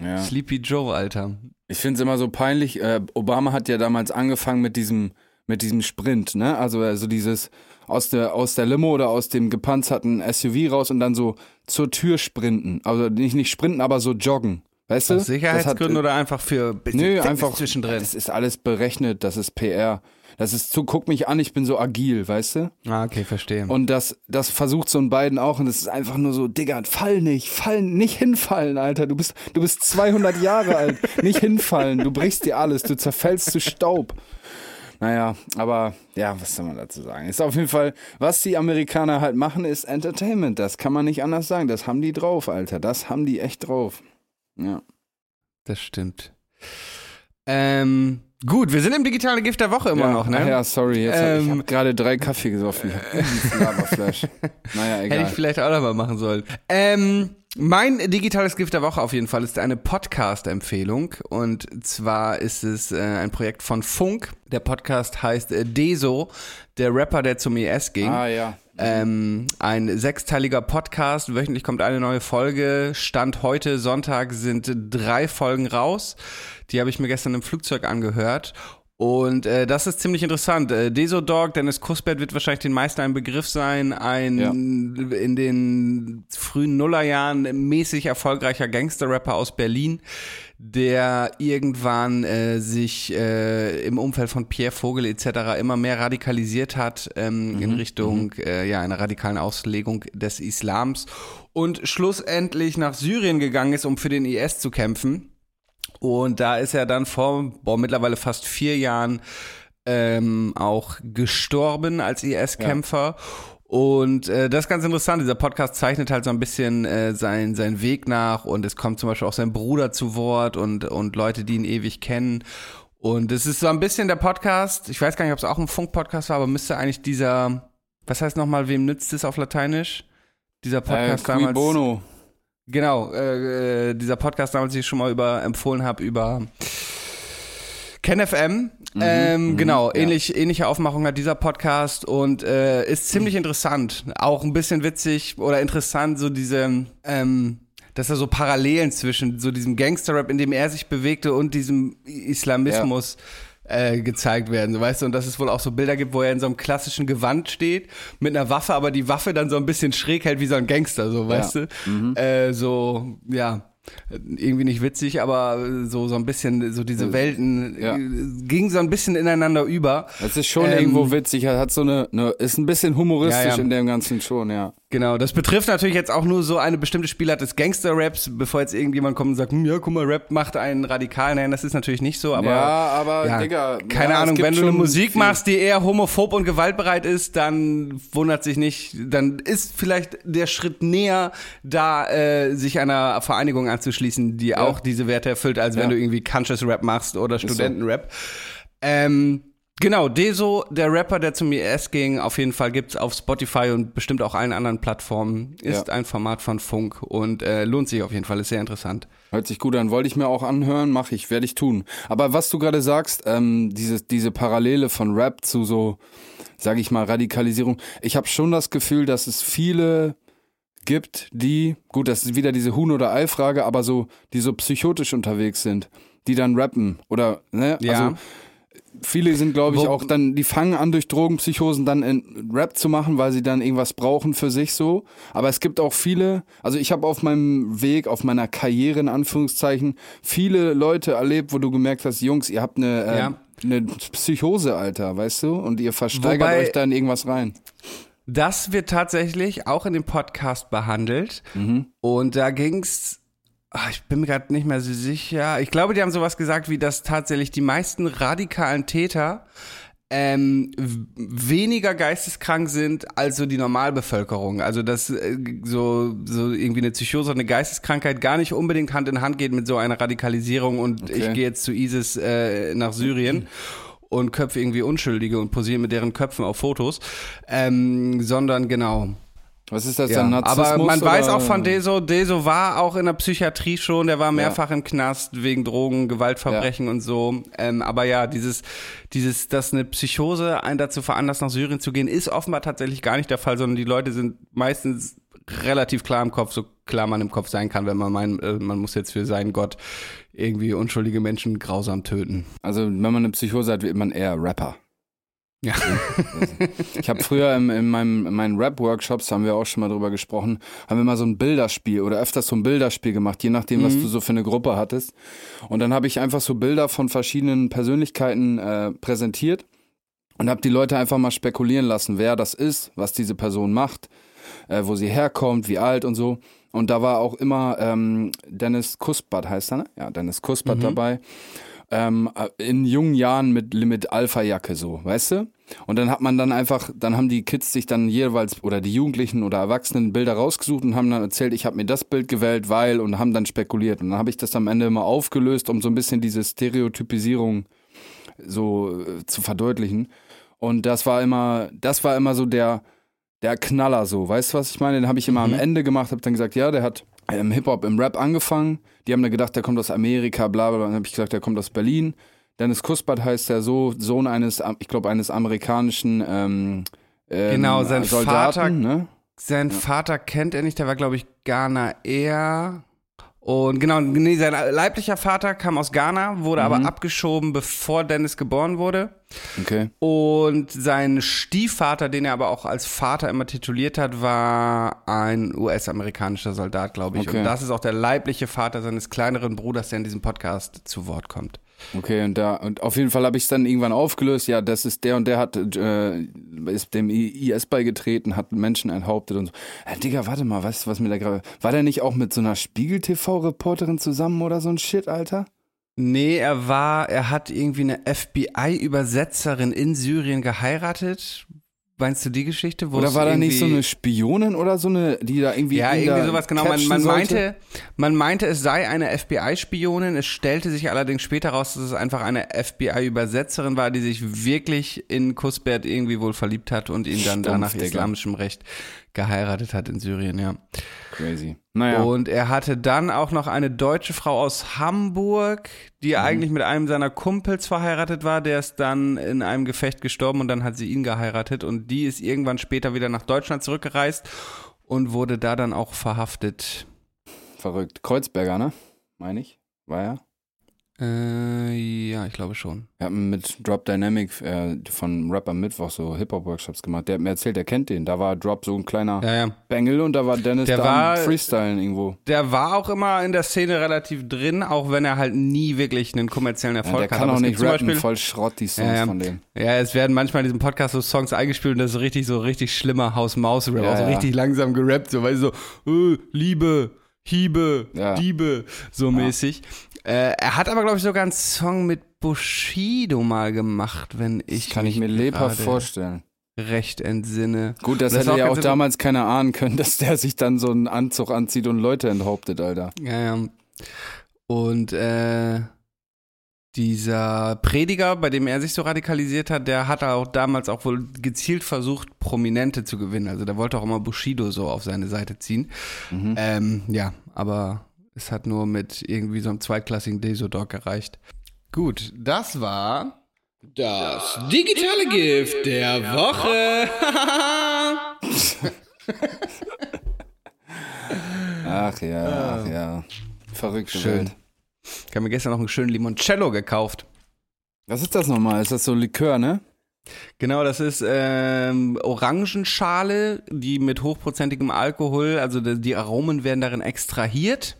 Ja. Sleepy Joe, Alter. Ich finde es immer so peinlich. Äh, Obama hat ja damals angefangen mit diesem, mit diesem Sprint, ne? Also, also dieses aus der, aus der Limo oder aus dem gepanzerten SUV raus und dann so zur Tür sprinten. Also nicht, nicht sprinten, aber so joggen. Weißt du? Aus Sicherheitsgründen hat, oder einfach für Nö, einfach zwischendrin? Das ist alles berechnet, das ist PR. Das ist so, guck mich an, ich bin so agil, weißt du? Ah, okay, verstehe. Und das, das versucht so ein beiden auch und es ist einfach nur so, Digga, fall nicht, fall, nicht hinfallen, Alter. Du bist, du bist 200 Jahre alt, nicht hinfallen, du brichst dir alles, du zerfällst zu Staub. Naja, aber ja, was soll man dazu sagen? Ist auf jeden Fall, was die Amerikaner halt machen, ist Entertainment. Das kann man nicht anders sagen. Das haben die drauf, Alter. Das haben die echt drauf. Ja. das stimmt. Ähm, gut, wir sind im digitalen Gift der Woche immer ja, noch, ne? Ja, sorry, jetzt hab, ich Ähm, habe gerade drei Kaffee gesoffen. Hab Laberflash. [LAUGHS] Naja, Hätte egal. ich vielleicht auch noch mal machen sollen. Ähm, mein digitales Gift der Woche auf jeden Fall ist eine Podcast-Empfehlung. Und zwar ist es äh, ein Projekt von Funk. Der Podcast heißt äh, Deso, der Rapper, der zum ES ging. Ah ja. Ähm, ein sechsteiliger Podcast. Wöchentlich kommt eine neue Folge. Stand heute Sonntag sind drei Folgen raus. Die habe ich mir gestern im Flugzeug angehört. Und äh, das ist ziemlich interessant. Äh, Deso Dog, Dennis Kuspert wird wahrscheinlich den meisten ein Begriff sein. Ein Ja. in den frühen Nullerjahren mäßig erfolgreicher Gangster-Rapper aus Berlin, der irgendwann äh, sich äh, im Umfeld von Pierre Vogel etc. immer mehr radikalisiert hat ähm, in Richtung äh, ja einer radikalen Auslegung des Islams und schlussendlich nach Syrien gegangen ist, um für den IS zu kämpfen. Und da ist er dann vor boah, mittlerweile fast vier Jahren ähm, auch gestorben als IS-Kämpfer. Und äh, das ist ganz interessant. Dieser Podcast zeichnet halt so ein bisschen äh, sein, seinen Weg nach und es kommt zum Beispiel auch sein Bruder zu Wort und, und Leute, die ihn ewig kennen. Und es ist so ein bisschen der Podcast, ich weiß gar nicht, ob es auch ein Funk-Podcast war, aber müsste eigentlich dieser, was heißt nochmal, wem nützt es auf Lateinisch? Dieser Äh, Podcast Cui damals. Bono. Genau, äh, äh, dieser Podcast damals, den ich schon mal über empfohlen habe, über KenFM. ähm, genau, ähnlich, ähnliche Aufmachung hat dieser Podcast und äh, ist ziemlich interessant. Auch ein bisschen witzig oder interessant, so diese, ähm, dass er so Parallelen zwischen so diesem Gangster-Rap, in dem er sich bewegte, und diesem Islamismus äh, gezeigt werden, so weißt du, und dass es wohl auch so Bilder gibt, wo er in so einem klassischen Gewand steht, mit einer Waffe, aber die Waffe dann so ein bisschen schräg hält wie so ein Gangster, so weißt du. Äh, so, ja. Irgendwie nicht witzig, aber so, so ein bisschen, so diese Welten ja. äh, gingen so ein bisschen ineinander über. Das ist schon Ähm, irgendwo witzig. Hat so eine, eine, ist ein bisschen humoristisch Ja, ja. in dem Ganzen schon, ja. Genau, das betrifft natürlich jetzt auch nur so eine bestimmte Spielart des Gangster-Raps, bevor jetzt irgendjemand kommt und sagt, hm, ja, guck mal, Rap macht einen radikal. Nein, das ist natürlich nicht so, aber. ja, aber, ja, Digga. keine ja, Ahnung, wenn du eine Musik viel- machst, die eher homophob und gewaltbereit ist, dann wundert sich nicht, dann ist vielleicht der Schritt näher, da äh, sich einer Vereinigung anzuschließen, die auch diese Werte erfüllt, als wenn Ja. du irgendwie Conscious Rap machst oder so. Studentenrap. Ähm, genau, Deso, der Rapper, der zum IS ging, auf jeden Fall gibt's auf Spotify und bestimmt auch allen anderen Plattformen. Ist Ja. ein Format von Funk und äh, lohnt sich auf jeden Fall, ist sehr interessant. Hört sich gut an. Wollte ich mir auch anhören, mache ich, werde ich tun. Aber was du gerade sagst, ähm, diese, diese Parallele von Rap zu so, sage ich mal, Radikalisierung. Ich habe schon das Gefühl, dass es viele gibt, die, gut, das ist wieder diese Huhn- oder Ei-Frage, aber so, die so psychotisch unterwegs sind, die dann rappen oder, ne? Ja. Also, viele sind, glaube ich, auch dann, die fangen an durch Drogenpsychosen dann in Rap zu machen, weil sie dann irgendwas brauchen für sich so. Aber es gibt auch viele, also ich habe auf meinem Weg, auf meiner Karriere in Anführungszeichen, viele Leute erlebt, wo du gemerkt hast, Jungs, ihr habt eine, äh, Ja. eine Psychose, Alter, weißt du? Und ihr versteigert Wobei- euch da in irgendwas rein. Das wird tatsächlich auch in dem Podcast behandelt. Und da ging's, ah, ich bin mir gerade nicht mehr so sicher. Ich glaube, die haben sowas gesagt, wie dass tatsächlich die meisten radikalen Täter ähm, weniger geisteskrank sind als so die Normalbevölkerung. Also dass äh, so, so irgendwie eine Psychose, eine Geisteskrankheit gar nicht unbedingt Hand in Hand geht mit so einer Radikalisierung und Okay. ich gehe jetzt zu ISIS äh, nach Syrien [CLEARS THROAT] und köpfe irgendwie Unschuldige und posiere mit deren Köpfen auf Fotos, ähm, sondern genau. Was ist das Ja, dann, Narzissmus? aber man weiß oder? auch von Deso, Deso war auch in der Psychiatrie schon, der war mehrfach im Knast wegen Drogen, Gewaltverbrechen und so. Ähm, aber ja, dieses, dieses, dass eine Psychose einen dazu veranlasst, nach Syrien zu gehen, ist offenbar tatsächlich gar nicht der Fall, sondern die Leute sind meistens relativ klar im Kopf, so klar man im Kopf sein kann, wenn man meint, äh, man muss jetzt für seinen Gott irgendwie unschuldige Menschen grausam töten. Also, wenn man eine Psychose hat, wird man eher Rapper. Ja. Ich habe früher im, in, meinem, in meinen Rap-Workshops, haben wir auch schon mal drüber gesprochen, haben wir mal so ein Bilderspiel oder öfters so ein Bilderspiel gemacht, je nachdem, was du so für eine Gruppe hattest. Und dann habe ich einfach so Bilder von verschiedenen Persönlichkeiten äh, präsentiert und habe die Leute einfach mal spekulieren lassen, wer das ist, was diese Person macht, äh, wo sie herkommt, wie alt und so. Und da war auch immer ähm, Dennis Kuspert, heißt er, ne? Ja, Dennis Kuspert dabei. Ähm, äh, in jungen Jahren mit, mit Alpha-Jacke so, weißt du? Und dann hat man dann einfach, dann haben die Kids sich dann jeweils oder die Jugendlichen oder Erwachsenen Bilder rausgesucht und haben dann erzählt, ich habe mir das Bild gewählt, weil und haben dann spekuliert. Und dann habe ich das am Ende immer aufgelöst, um so ein bisschen diese Stereotypisierung so äh, zu verdeutlichen. Und das war immer, das war immer so der, der Knaller so. Weißt du, was ich meine? Den habe ich immer am Ende gemacht, habe dann gesagt, ja, der hat im Hip-Hop, im Rap angefangen. Die haben dann gedacht, der kommt aus Amerika, bla bla. bla. Dann habe ich gesagt, der kommt aus Berlin. Dennis Kuspert heißt der so, Sohn eines, ich glaube, eines amerikanischen ähm, ähm, Genau, sein Soldaten, Vater- ne? Sein Vater kennt er nicht, der war, glaube ich, Ghana-Er. Und genau, nee, sein leiblicher Vater kam aus Ghana, wurde aber abgeschoben, bevor Dennis geboren wurde. Okay. Und sein Stiefvater, den er aber auch als Vater immer tituliert hat, war ein US-amerikanischer Soldat, glaube ich. Okay. Und das ist auch der leibliche Vater seines kleineren Bruders, der in diesem Podcast zu Wort kommt. Okay, und da, und auf jeden Fall habe ich es dann irgendwann aufgelöst. Ja, das ist der und der hat, äh, ist dem IS beigetreten, hat Menschen enthauptet und so. Ja, Digga, warte mal, weißt du, was mir da gerade. War der nicht auch mit so einer Spiegel-TV-Reporterin zusammen oder so ein Shit, Alter? Nee, er war, er hat irgendwie eine FBI-Übersetzerin in Syrien geheiratet. Meinst du die Geschichte? Wo Oder war da nicht so eine Spionin oder so eine, die da irgendwie. Ja, irgendwie sowas, genau. Man, man, meinte, man meinte, es sei eine FBI-Spionin. Es stellte sich allerdings später raus, dass es einfach eine FBI-Übersetzerin war, die sich wirklich in Kusbert irgendwie wohl verliebt hat und ihn dann Stumpf, da nach Digga. islamischem Recht geheiratet hat in Syrien, ja. Crazy. Naja. Und er hatte dann auch noch eine deutsche Frau aus Hamburg, die Mhm. eigentlich mit einem seiner Kumpels verheiratet war. Der ist dann in einem Gefecht gestorben und dann hat sie ihn geheiratet. Und die ist irgendwann später wieder nach Deutschland zurückgereist und wurde da dann auch verhaftet. Verrückt. Kreuzberger, ne? Meine ich. War er? Äh, ja, ich glaube schon. Wir haben mit Drop Dynamic äh, von Rap am Mittwoch so Hip-Hop-Workshops gemacht. Der hat mir erzählt, der kennt den. Da war Drop so ein kleiner Ja, ja. Bengel und da war Dennis Der da war- Freestylen irgendwo. Der war auch immer in der Szene relativ drin, auch wenn er halt nie wirklich einen kommerziellen Ja, Erfolg der hat. kann Aber auch nicht rappen, Beispiel- voll Schrott, die Songs Ja, ja. von dem. Ja, es werden manchmal in diesem Podcast so Songs eingespielt und das ist richtig, so richtig schlimmer Haus-Maus-Rap, Ja, auch so ja. richtig langsam gerappt, so, weißt du, so, äh, Liebe, Hiebe, Ja. Diebe, so mäßig. Äh, er hat aber, glaube ich, sogar einen Song mit Bushido mal gemacht, wenn ich Kann ich mir lebhaft vorstellen. recht entsinne. Gut, das Das hätte auch ja auch damals keiner ahnen können, [LAUGHS] dass der sich dann so einen Anzug anzieht und Leute enthauptet, Alter. Ja, ja. Und äh, dieser Prediger, bei dem er sich so radikalisiert hat, der hat auch damals auch wohl gezielt versucht, Prominente zu gewinnen. Also der wollte auch immer Bushido so auf seine Seite ziehen. Mhm. Ähm, ja, aber es hat nur mit irgendwie so einem zweitklassigen Desodog gereicht. Gut, das war Das digitale Gift der Woche. [LAUGHS] Ach ja, ach ja. Verrückte Schön. Ich habe mir gestern noch einen schönen Limoncello gekauft. Was ist das nochmal? Ist das so Likör, ne? Genau, das ist ähm, Orangenschale, die mit hochprozentigem Alkohol, also die Aromen werden darin extrahiert.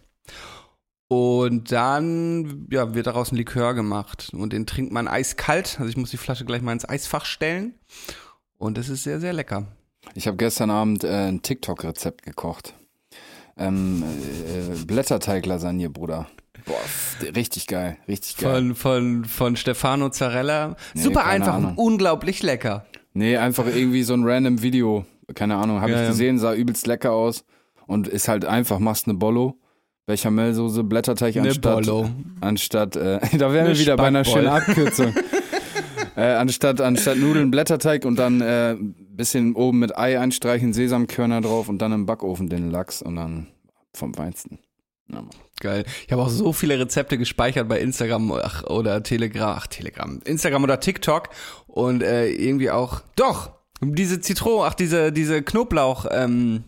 Und dann ja, wird daraus ein Likör gemacht. Und den trinkt man eiskalt. Also ich muss die Flasche gleich mal ins Eisfach stellen. Und es ist sehr, sehr lecker. Ich habe gestern Abend äh, ein TikTok-Rezept gekocht. Ähm, äh, Blätterteig-Lasagne, Bruder. Boah, richtig geil, richtig geil. Von, von, von Stefano Zarella. Super keine einfach Ahnung. und unglaublich lecker. Nee, einfach irgendwie so ein random Video. Keine Ahnung, habe Ja, ich gesehen, sah übelst lecker aus. Und ist halt einfach, machst eine Bollo, Bechamelsoße, Blätterteig Eine anstatt. Bollo. Anstatt, äh, [LAUGHS] da wären Eine wir wieder bei einer schönen Abkürzung. [LAUGHS] äh, anstatt, anstatt Nudeln, Blätterteig und dann äh, bisschen oben mit Ei einstreichen, Sesamkörner drauf und dann im Backofen den Lachs und dann vom Weinsten. Ja. Geil. Ich habe auch so viele Rezepte gespeichert bei Instagram ach, oder Telegram, ach Telegram, Instagram oder TikTok und äh, irgendwie auch, doch, diese Zitrone, ach diese, diese Knoblauch, ähm,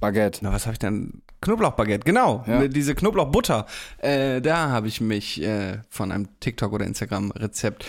Baguette. na was habe ich denn? Knoblauchbaguette, genau, Ja. diese Knoblauchbutter. Äh, da habe ich mich äh, von einem TikTok oder Instagram Rezept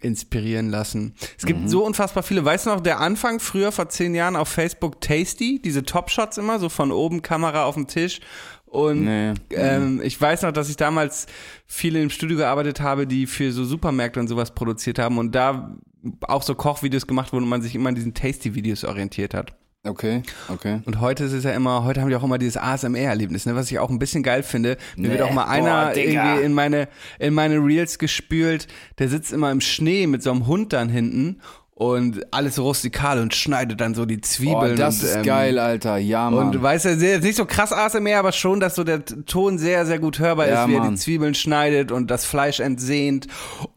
inspirieren lassen. Es gibt so unfassbar viele. Weißt du noch, der Anfang früher vor zehn Jahren auf Facebook Tasty, diese Top-Shots immer, so von oben Kamera auf dem Tisch und Nee. ähm, ich weiß noch, dass ich damals viele im Studio gearbeitet habe, die für so Supermärkte und sowas produziert haben und da auch so Kochvideos gemacht wurden und man sich immer an diesen Tasty-Videos orientiert hat. Okay, okay. Und heute ist es ja immer, heute haben die auch immer dieses ASMR-Erlebnis, ne, was ich auch ein bisschen geil finde. Mir Nee, wird auch mal einer boah, irgendwie in meine, in meine Reels gespült, der sitzt immer im Schnee mit so einem Hund dann hinten und alles so rustikal und schneidet dann so die Oh, Zwiebeln. das und, ist ähm, geil, Alter. Ja, Mann. und weißt du, sehr- nicht so krass ASMR, aber schon, dass so der Ton sehr, sehr gut hörbar Ja, ist, wie er Mann. die Zwiebeln schneidet und das Fleisch entsehnt.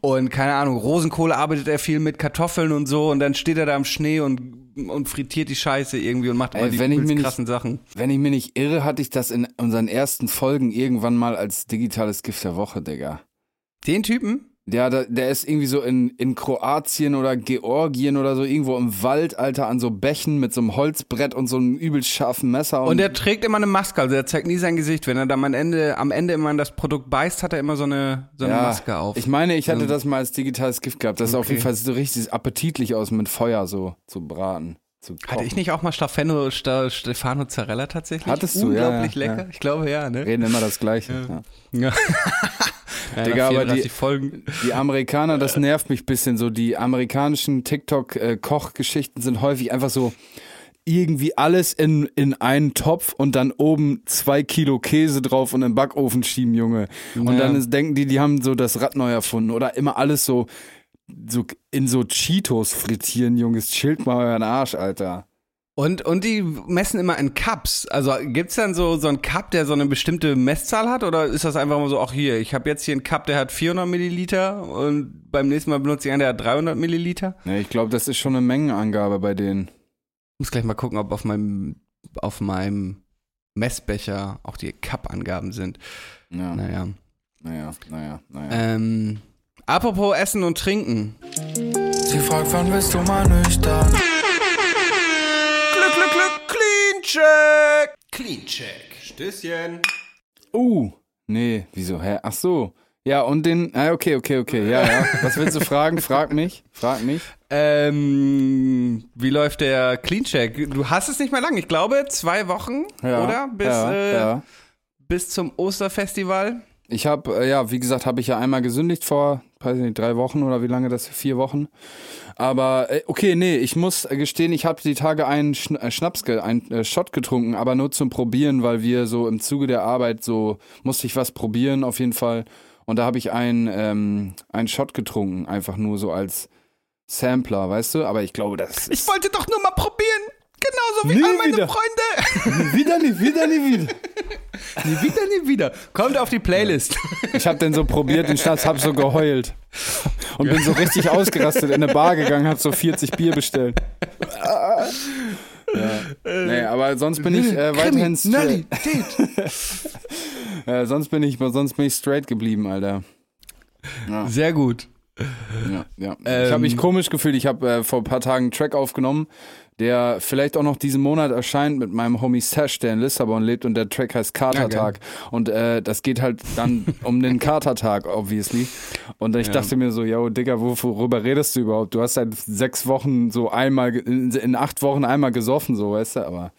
Und keine Ahnung, Rosenkohl arbeitet er viel mit Kartoffeln und so und dann steht er da im Schnee und, und frittiert die Scheiße irgendwie und macht immer die wenn ich übelst mir nicht- krassen Sachen. Wenn ich mich nicht irre, hatte ich das in unseren ersten Folgen irgendwann mal als digitales Gift der Woche, Digga. Den Typen? Der, der, der ist irgendwie so in, in Kroatien oder Georgien oder so irgendwo im Wald, Alter, an so Bächen mit so einem Holzbrett und so einem übelst scharfen Messer. Und, Und er trägt immer eine Maske, also er zeigt nie sein Gesicht. Wenn er dann am Ende, am Ende immer in das Produkt beißt, hat er immer so eine, so eine ja, Maske auf. Ich meine, ich hatte So- das mal als digitales Gift gehabt. Das sah auf Okay. jeden Fall so richtig appetitlich aus, mit Feuer so zu braten. Zu kochen. Hatte ich nicht auch mal Stefano, Stefano Zarella tatsächlich? Hattest du, Unglaublich ja, lecker. ja. Ich glaube ja, ne? Reden immer das Gleiche. Ja. Ja. [LAUGHS] [LAUGHS] Digga, aber 34 die- Folgen. Die Amerikaner, das nervt mich ein bisschen so. Die amerikanischen TikTok-Kochgeschichten sind häufig einfach so irgendwie alles in, in einen Topf und dann oben zwei Kilo Käse drauf und im Backofen schieben, Junge. Und Ja. dann ist, denken die, die haben so das Rad neu erfunden oder immer alles so, so in so Cheetos frittieren, Junges. Chillt mal euren Arsch, Alter. Und, und die messen immer in Cups. Also gibt's dann so, so einen Cup, der so eine bestimmte Messzahl hat? Oder ist das einfach mal so, ach hier, ich habe jetzt hier einen Cup, der hat 400 Milliliter und beim nächsten Mal benutze ich einen, der hat 300 Milliliter? Ja, ich glaube, das ist schon eine Mengenangabe bei denen. Muss gleich mal gucken, ob auf meinem, auf meinem Messbecher auch die Cup-Angaben sind. Ja, Naja. naja, naja, naja. Ähm, apropos Essen und Trinken. Sie fragt, wann bist du mal nüchtern? Glück, Glück, Glück, Clean Check! Clean Check. Stößchen. Uh, nee, wieso? Hä? Ach so. Ja, und den. Ah, okay, okay, okay. Ja, ja. Was willst du fragen? Frag mich. Frag mich. Ähm, wie läuft der Clean Check? Du hast es nicht mehr lang. Ich glaube, zwei Wochen, Ja, oder? Bis, ja, äh, ja. bis zum Osterfestival. Ich habe, äh, ja, wie gesagt, habe ich ja einmal gesündigt vor, weiß nicht, drei Wochen oder wie lange das? Vier Wochen. Aber äh, okay, nee, ich muss äh, gestehen, ich habe die Tage einen äh, Schnaps, einen Shot getrunken, aber nur zum Probieren, weil wir so im Zuge der Arbeit so musste ich was probieren auf jeden Fall. Und da habe ich einen ähm, einen Shot getrunken, einfach nur so als Sampler, weißt du? Aber ich glaube, das Ich wollte doch nur mal probieren. Genauso wie Nie all meine wieder. Freunde. wieder nie, wieder nie wieder. [LAUGHS] nie wieder, nie wieder. Kommt auf die Playlist. Ich habe den so probiert, den Schnaps, hab so geheult. Und bin so richtig ausgerastet in eine Bar gegangen, hab so 40 Bier bestellt. Ja. Nee, aber sonst bin ich äh, weiterhin straight. [LAUGHS] äh, sonst bin ich, sonst bin ich straight geblieben, Alter. Sehr gut. Ja, ja. Ähm, ich habe mich komisch gefühlt. Ich habe äh, vor ein paar Tagen einen Track aufgenommen, der vielleicht auch noch diesen Monat erscheint mit meinem Homie Sash, der in Lissabon lebt und der Track heißt Katertag. und äh, das geht halt dann [LAUGHS] um den Katertag, obviously. Und ich dachte mir so, yo, Digga, wo- worüber redest du überhaupt? Du hast seit sechs Wochen so einmal, in, in acht Wochen einmal gesoffen, so, weißt du, aber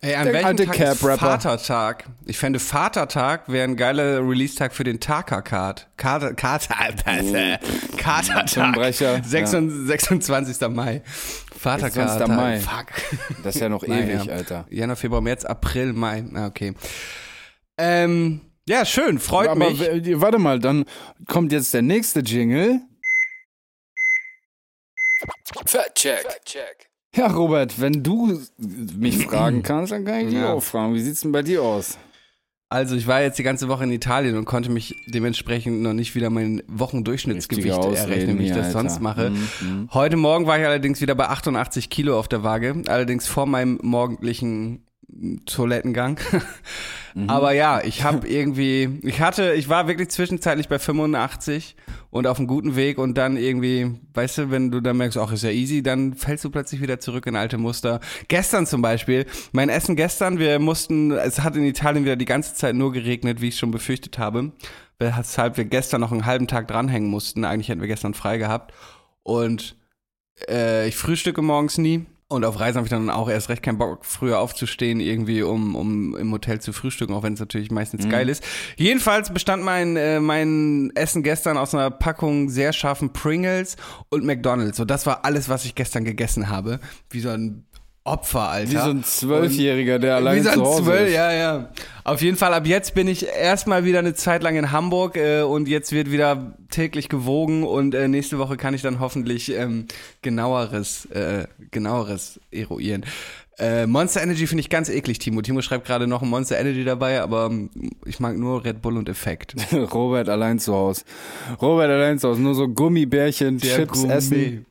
Ey, an welchem alte Tag ist. Vatertag? Ich fände Vatertag wäre ein geiler Release-Tag für den Taka-Card. Kater, Kater, [LAUGHS] Katertag. Zungenbrecher, 26, 26. Mai. Vatertag. 26. Mai. Fuck. das ist ja noch [LAUGHS] ewig, Alter. Januar, Februar, März, April, Mai. Ah, okay. Ähm, Ja, schön, freut Aber mich. warte mal, dann kommt jetzt der nächste Jingle. Fact-Check. Ja, Robert, wenn du mich fragen kannst, dann kann ich dich Ja. auch fragen. Wie sieht's denn bei dir aus? Also ich war jetzt die ganze Woche in Italien und konnte mich dementsprechend noch nicht wieder mein Wochendurchschnittsgewicht errechnen, wie ich das sonst Alter. mache. Mhm, Heute Morgen war ich allerdings wieder bei 88 Kilo auf der Waage, allerdings vor meinem morgendlichen Toilettengang. Mhm. [LAUGHS] Aber ja, ich habe irgendwie, ich hatte, ich war wirklich zwischenzeitlich bei 85 und auf einem guten Weg und dann irgendwie, weißt du, wenn du dann merkst, ach, ist ja easy, dann fällst du plötzlich wieder zurück in alte Muster. Gestern zum Beispiel, mein Essen gestern, wir mussten, es hat in Italien wieder die ganze Zeit nur geregnet, wie ich schon befürchtet habe, weshalb wir gestern noch einen halben Tag dranhängen mussten. Eigentlich hätten wir gestern frei gehabt und äh, ich frühstücke morgens nie. Und auf Reisen habe ich dann auch erst recht keinen Bock, früher aufzustehen, irgendwie, um, um im Hotel zu frühstücken, auch wenn es natürlich meistens geil ist. Jedenfalls bestand mein, äh, mein Essen gestern aus einer Packung sehr scharfen Pringles und McDonalds. So, das war alles, was ich gestern gegessen habe. Wie so ein Opfer, Alter. Wie so ein Zwölfjähriger, der Wie allein so zu ein Hause Zwölf, ist. ja, ja. Auf jeden Fall, ab jetzt bin ich erstmal wieder eine Zeit lang in Hamburg äh, und jetzt wird wieder täglich gewogen und äh, nächste Woche kann ich dann hoffentlich ähm, genaueres, äh, genaueres eruieren. Äh, Monster Energy finde ich ganz eklig, Timo. Timo schreibt gerade noch ein Monster Energy dabei, aber ähm, ich mag nur Red Bull und Effekt. [LAUGHS] Robert allein zu Hause. Robert allein zu Hause. Nur so Gummibärchen, Der Chips Gummi. essen.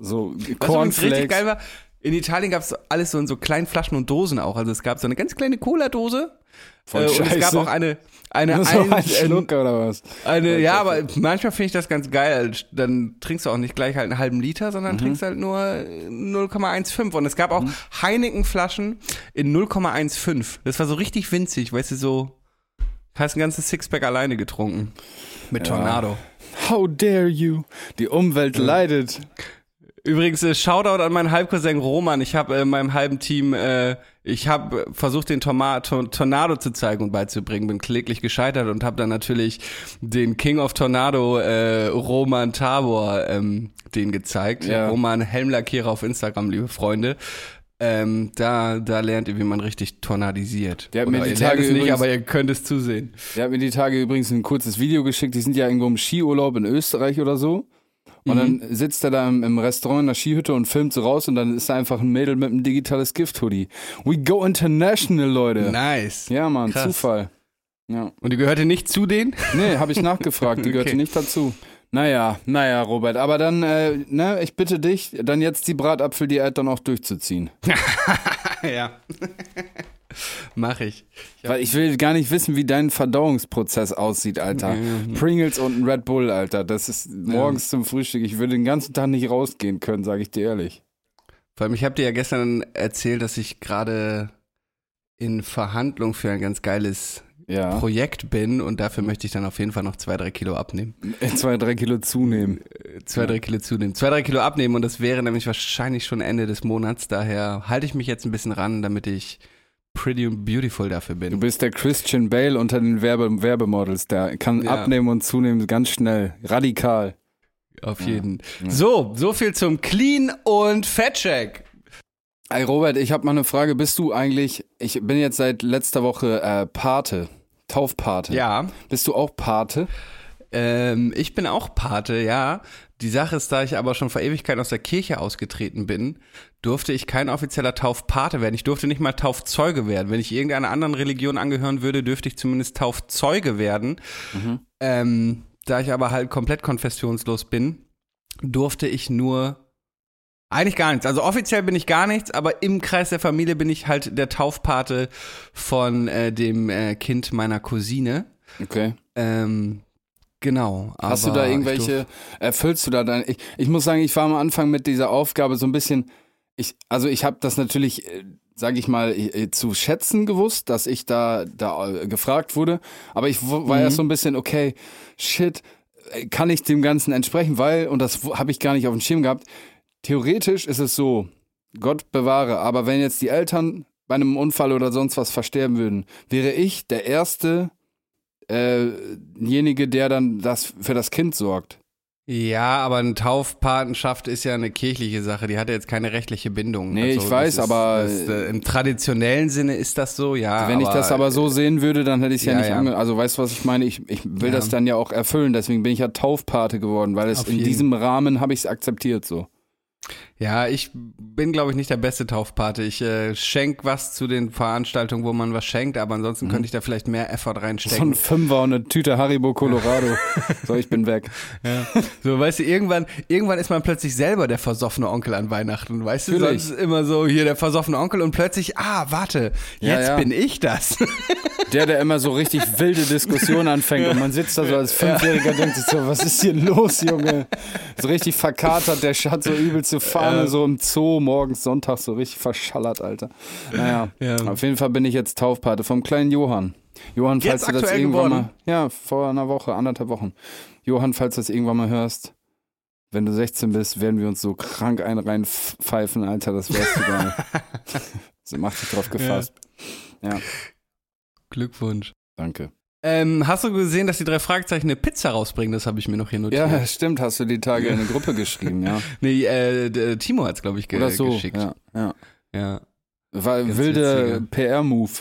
So Was übrigens richtig Cornflakes. geil war, in Italien gab es alles so in so kleinen Flaschen und Dosen auch. Also es gab so eine ganz kleine Cola-Dose. Voll äh, und es gab auch eine, eine, Nur so ein, ein Schluck oder was? Eine, ja, aber manchmal finde ich das ganz geil. Dann trinkst du auch nicht gleich halt einen halben Liter, sondern trinkst halt nur 0,15. Und es gab auch Heineken-Flaschen in 0,15. Das war so richtig winzig, weißt du, so. Hast ein ganzes Sixpack alleine getrunken. Mit Tornado. How dare you? Die Umwelt leidet. Übrigens, äh, Shoutout an meinen Halbcousin Roman. Ich habe äh, meinem halben Team, äh, ich habe versucht, den Toma Tor Tornado zu zeigen und beizubringen, bin kläglich gescheitert und habe dann natürlich den King of Tornado, äh, Roman Tabor, ähm, den gezeigt. Ja. Roman Helmlackierer auf Instagram, liebe Freunde. Ähm, da, da lernt ihr, wie man richtig tornadisiert. Der hat mir Oder die Tage es nicht, übrigens- aber ihr könnt es zusehen. Der hat mir die Tage übrigens ein kurzes Video geschickt. Die sind ja irgendwo im Skiurlaub in Österreich oder so. Und Mhm. dann sitzt er da im, im Restaurant in der Skihütte und filmt so raus und dann ist da einfach ein Mädel mit einem digitales Gift-Hoodie. We go international, Leute. Nice. Ja, Mann, Krass. Zufall. Ja. Und die gehörte nicht zu denen? Nee, habe ich nachgefragt, die [LAUGHS] gehörte Okay. nicht dazu. Naja, naja, Robert, aber dann, äh, ne, ich bitte dich, dann jetzt die Bratapfeldiät dann auch durchzuziehen. [LAUGHS] ja. Mach ich. Weil ich will gar nicht wissen, wie dein Verdauungsprozess aussieht, Alter. Pringles und ein Red Bull, Alter. Das ist morgens zum Frühstück. Ich würde den ganzen Tag nicht rausgehen können, sage ich dir ehrlich. Vor allem, ich habe dir ja gestern erzählt, dass ich gerade in Verhandlung für ein ganz geiles Ja. Projekt bin und dafür möchte ich dann auf jeden Fall noch zwei, drei Kilo abnehmen. Zwei, drei Kilo zunehmen. Äh, Zwei, drei Kilo zunehmen. Zwei, drei Kilo abnehmen und das wäre nämlich wahrscheinlich schon Ende des Monats. Daher halte ich mich jetzt ein bisschen ran, damit ich pretty und beautiful dafür Du bin. bist der Christian Bale unter den Werbe Werbemodels. Der kann Ja. abnehmen und zunehmen ganz schnell. Radikal. Auf jeden. So, so viel zum Clean und Fettcheck. Ey, Robert, ich habe mal eine Frage. Bist du eigentlich, ich bin jetzt seit letzter Woche äh, Pate, Taufpate. Ja. Bist du auch Pate? Ähm, ich bin auch Pate, ja. Die Sache ist, da ich aber schon vor Ewigkeiten aus der Kirche ausgetreten bin, durfte ich kein offizieller Taufpate werden. Ich durfte nicht mal Taufzeuge werden. Wenn ich irgendeiner anderen Religion angehören würde, dürfte ich zumindest Taufzeuge werden. Ähm, da ich aber halt komplett konfessionslos bin, durfte ich nur eigentlich gar nichts. Also offiziell bin ich gar nichts, aber im Kreis der Familie bin ich halt der Taufpate von äh, dem äh, Kind meiner Cousine. Okay. Ähm, genau. Hast du da irgendwelche, erfüllst du da dein, ich, ich muss sagen, ich war am Anfang mit dieser Aufgabe so ein bisschen, ich, also ich habe das natürlich, äh, sage ich mal, äh, zu schätzen gewusst, dass ich da, da äh, gefragt wurde, aber ich war Mhm. erst so ein bisschen, okay, shit, äh, kann ich dem Ganzen entsprechen, weil, und das habe ich gar nicht auf dem Schirm gehabt, theoretisch ist es so, Gott bewahre, aber wenn jetzt die Eltern bei einem Unfall oder sonst was versterben würden, wäre ich der erste, äh, derjenige, der dann das für das Kind sorgt. Ja, aber eine Taufpatenschaft ist ja eine kirchliche Sache. Die hat ja jetzt keine rechtliche Bindung. Nee, ich das weiß, ist, aber- Das, äh, Im traditionellen Sinne ist das so, ja. Wenn ich das aber so sehen würde, dann hätte ich es ja, Ja, nicht ja. ange... Also weißt du, was ich meine? Ich, ich will Ja. das dann ja auch erfüllen. Deswegen bin ich ja Taufpate geworden, weil es Auf in jeden. diesem Rahmen habe ich es akzeptiert so. Ja, ich bin, glaube ich, nicht der beste Taufpate. Ich äh, schenk was zu den Veranstaltungen, wo man was schenkt, aber ansonsten könnte ich da vielleicht mehr Effort Mhm. So reinstecken. ein Fünfer und eine Tüte Haribo Colorado. [LAUGHS] so, ich bin weg. So, weißt du, irgendwann, irgendwann ist man plötzlich selber der versoffene Onkel an Weihnachten. Weißt du, Natürlich. sonst immer so hier der versoffene Onkel und plötzlich, ah, warte, Ja, jetzt ja. bin ich das. [LAUGHS] Der, der immer so richtig wilde Diskussionen anfängt und man sitzt da so als Fünfjähriger denkt sich so, was ist hier los, Junge? So richtig verkatert, der hat so übelste Fahne, so im Zoo morgens, Sonntag, so richtig verschallert, Alter. Naja, [LAUGHS] Ja. auf jeden Fall bin ich jetzt Taufpate vom kleinen Johann. Johann, falls Jetzt du das irgendwann geworden? mal, ja, vor einer Woche, anderthalb Wochen. Johann, falls du das irgendwann mal hörst, wenn du 16 bist, werden wir uns so krank ein reinpfeifen, Alter, das wärst du gar nicht. [LAUGHS] so, mach dich drauf gefasst. ja. Glückwunsch. danke. Ähm, hast du gesehen, dass die drei Fragezeichen eine Pizza rausbringen? Das habe ich mir noch hier notiert. Ja, [LAUGHS] stimmt, hast du die Tage in eine Gruppe geschrieben, ja. [LAUGHS] Nee, äh, d- Timo hat's, glaube ich, ge Oder so. geschickt. Ja, ja. Ja. War Ganz wilde. PR-Move.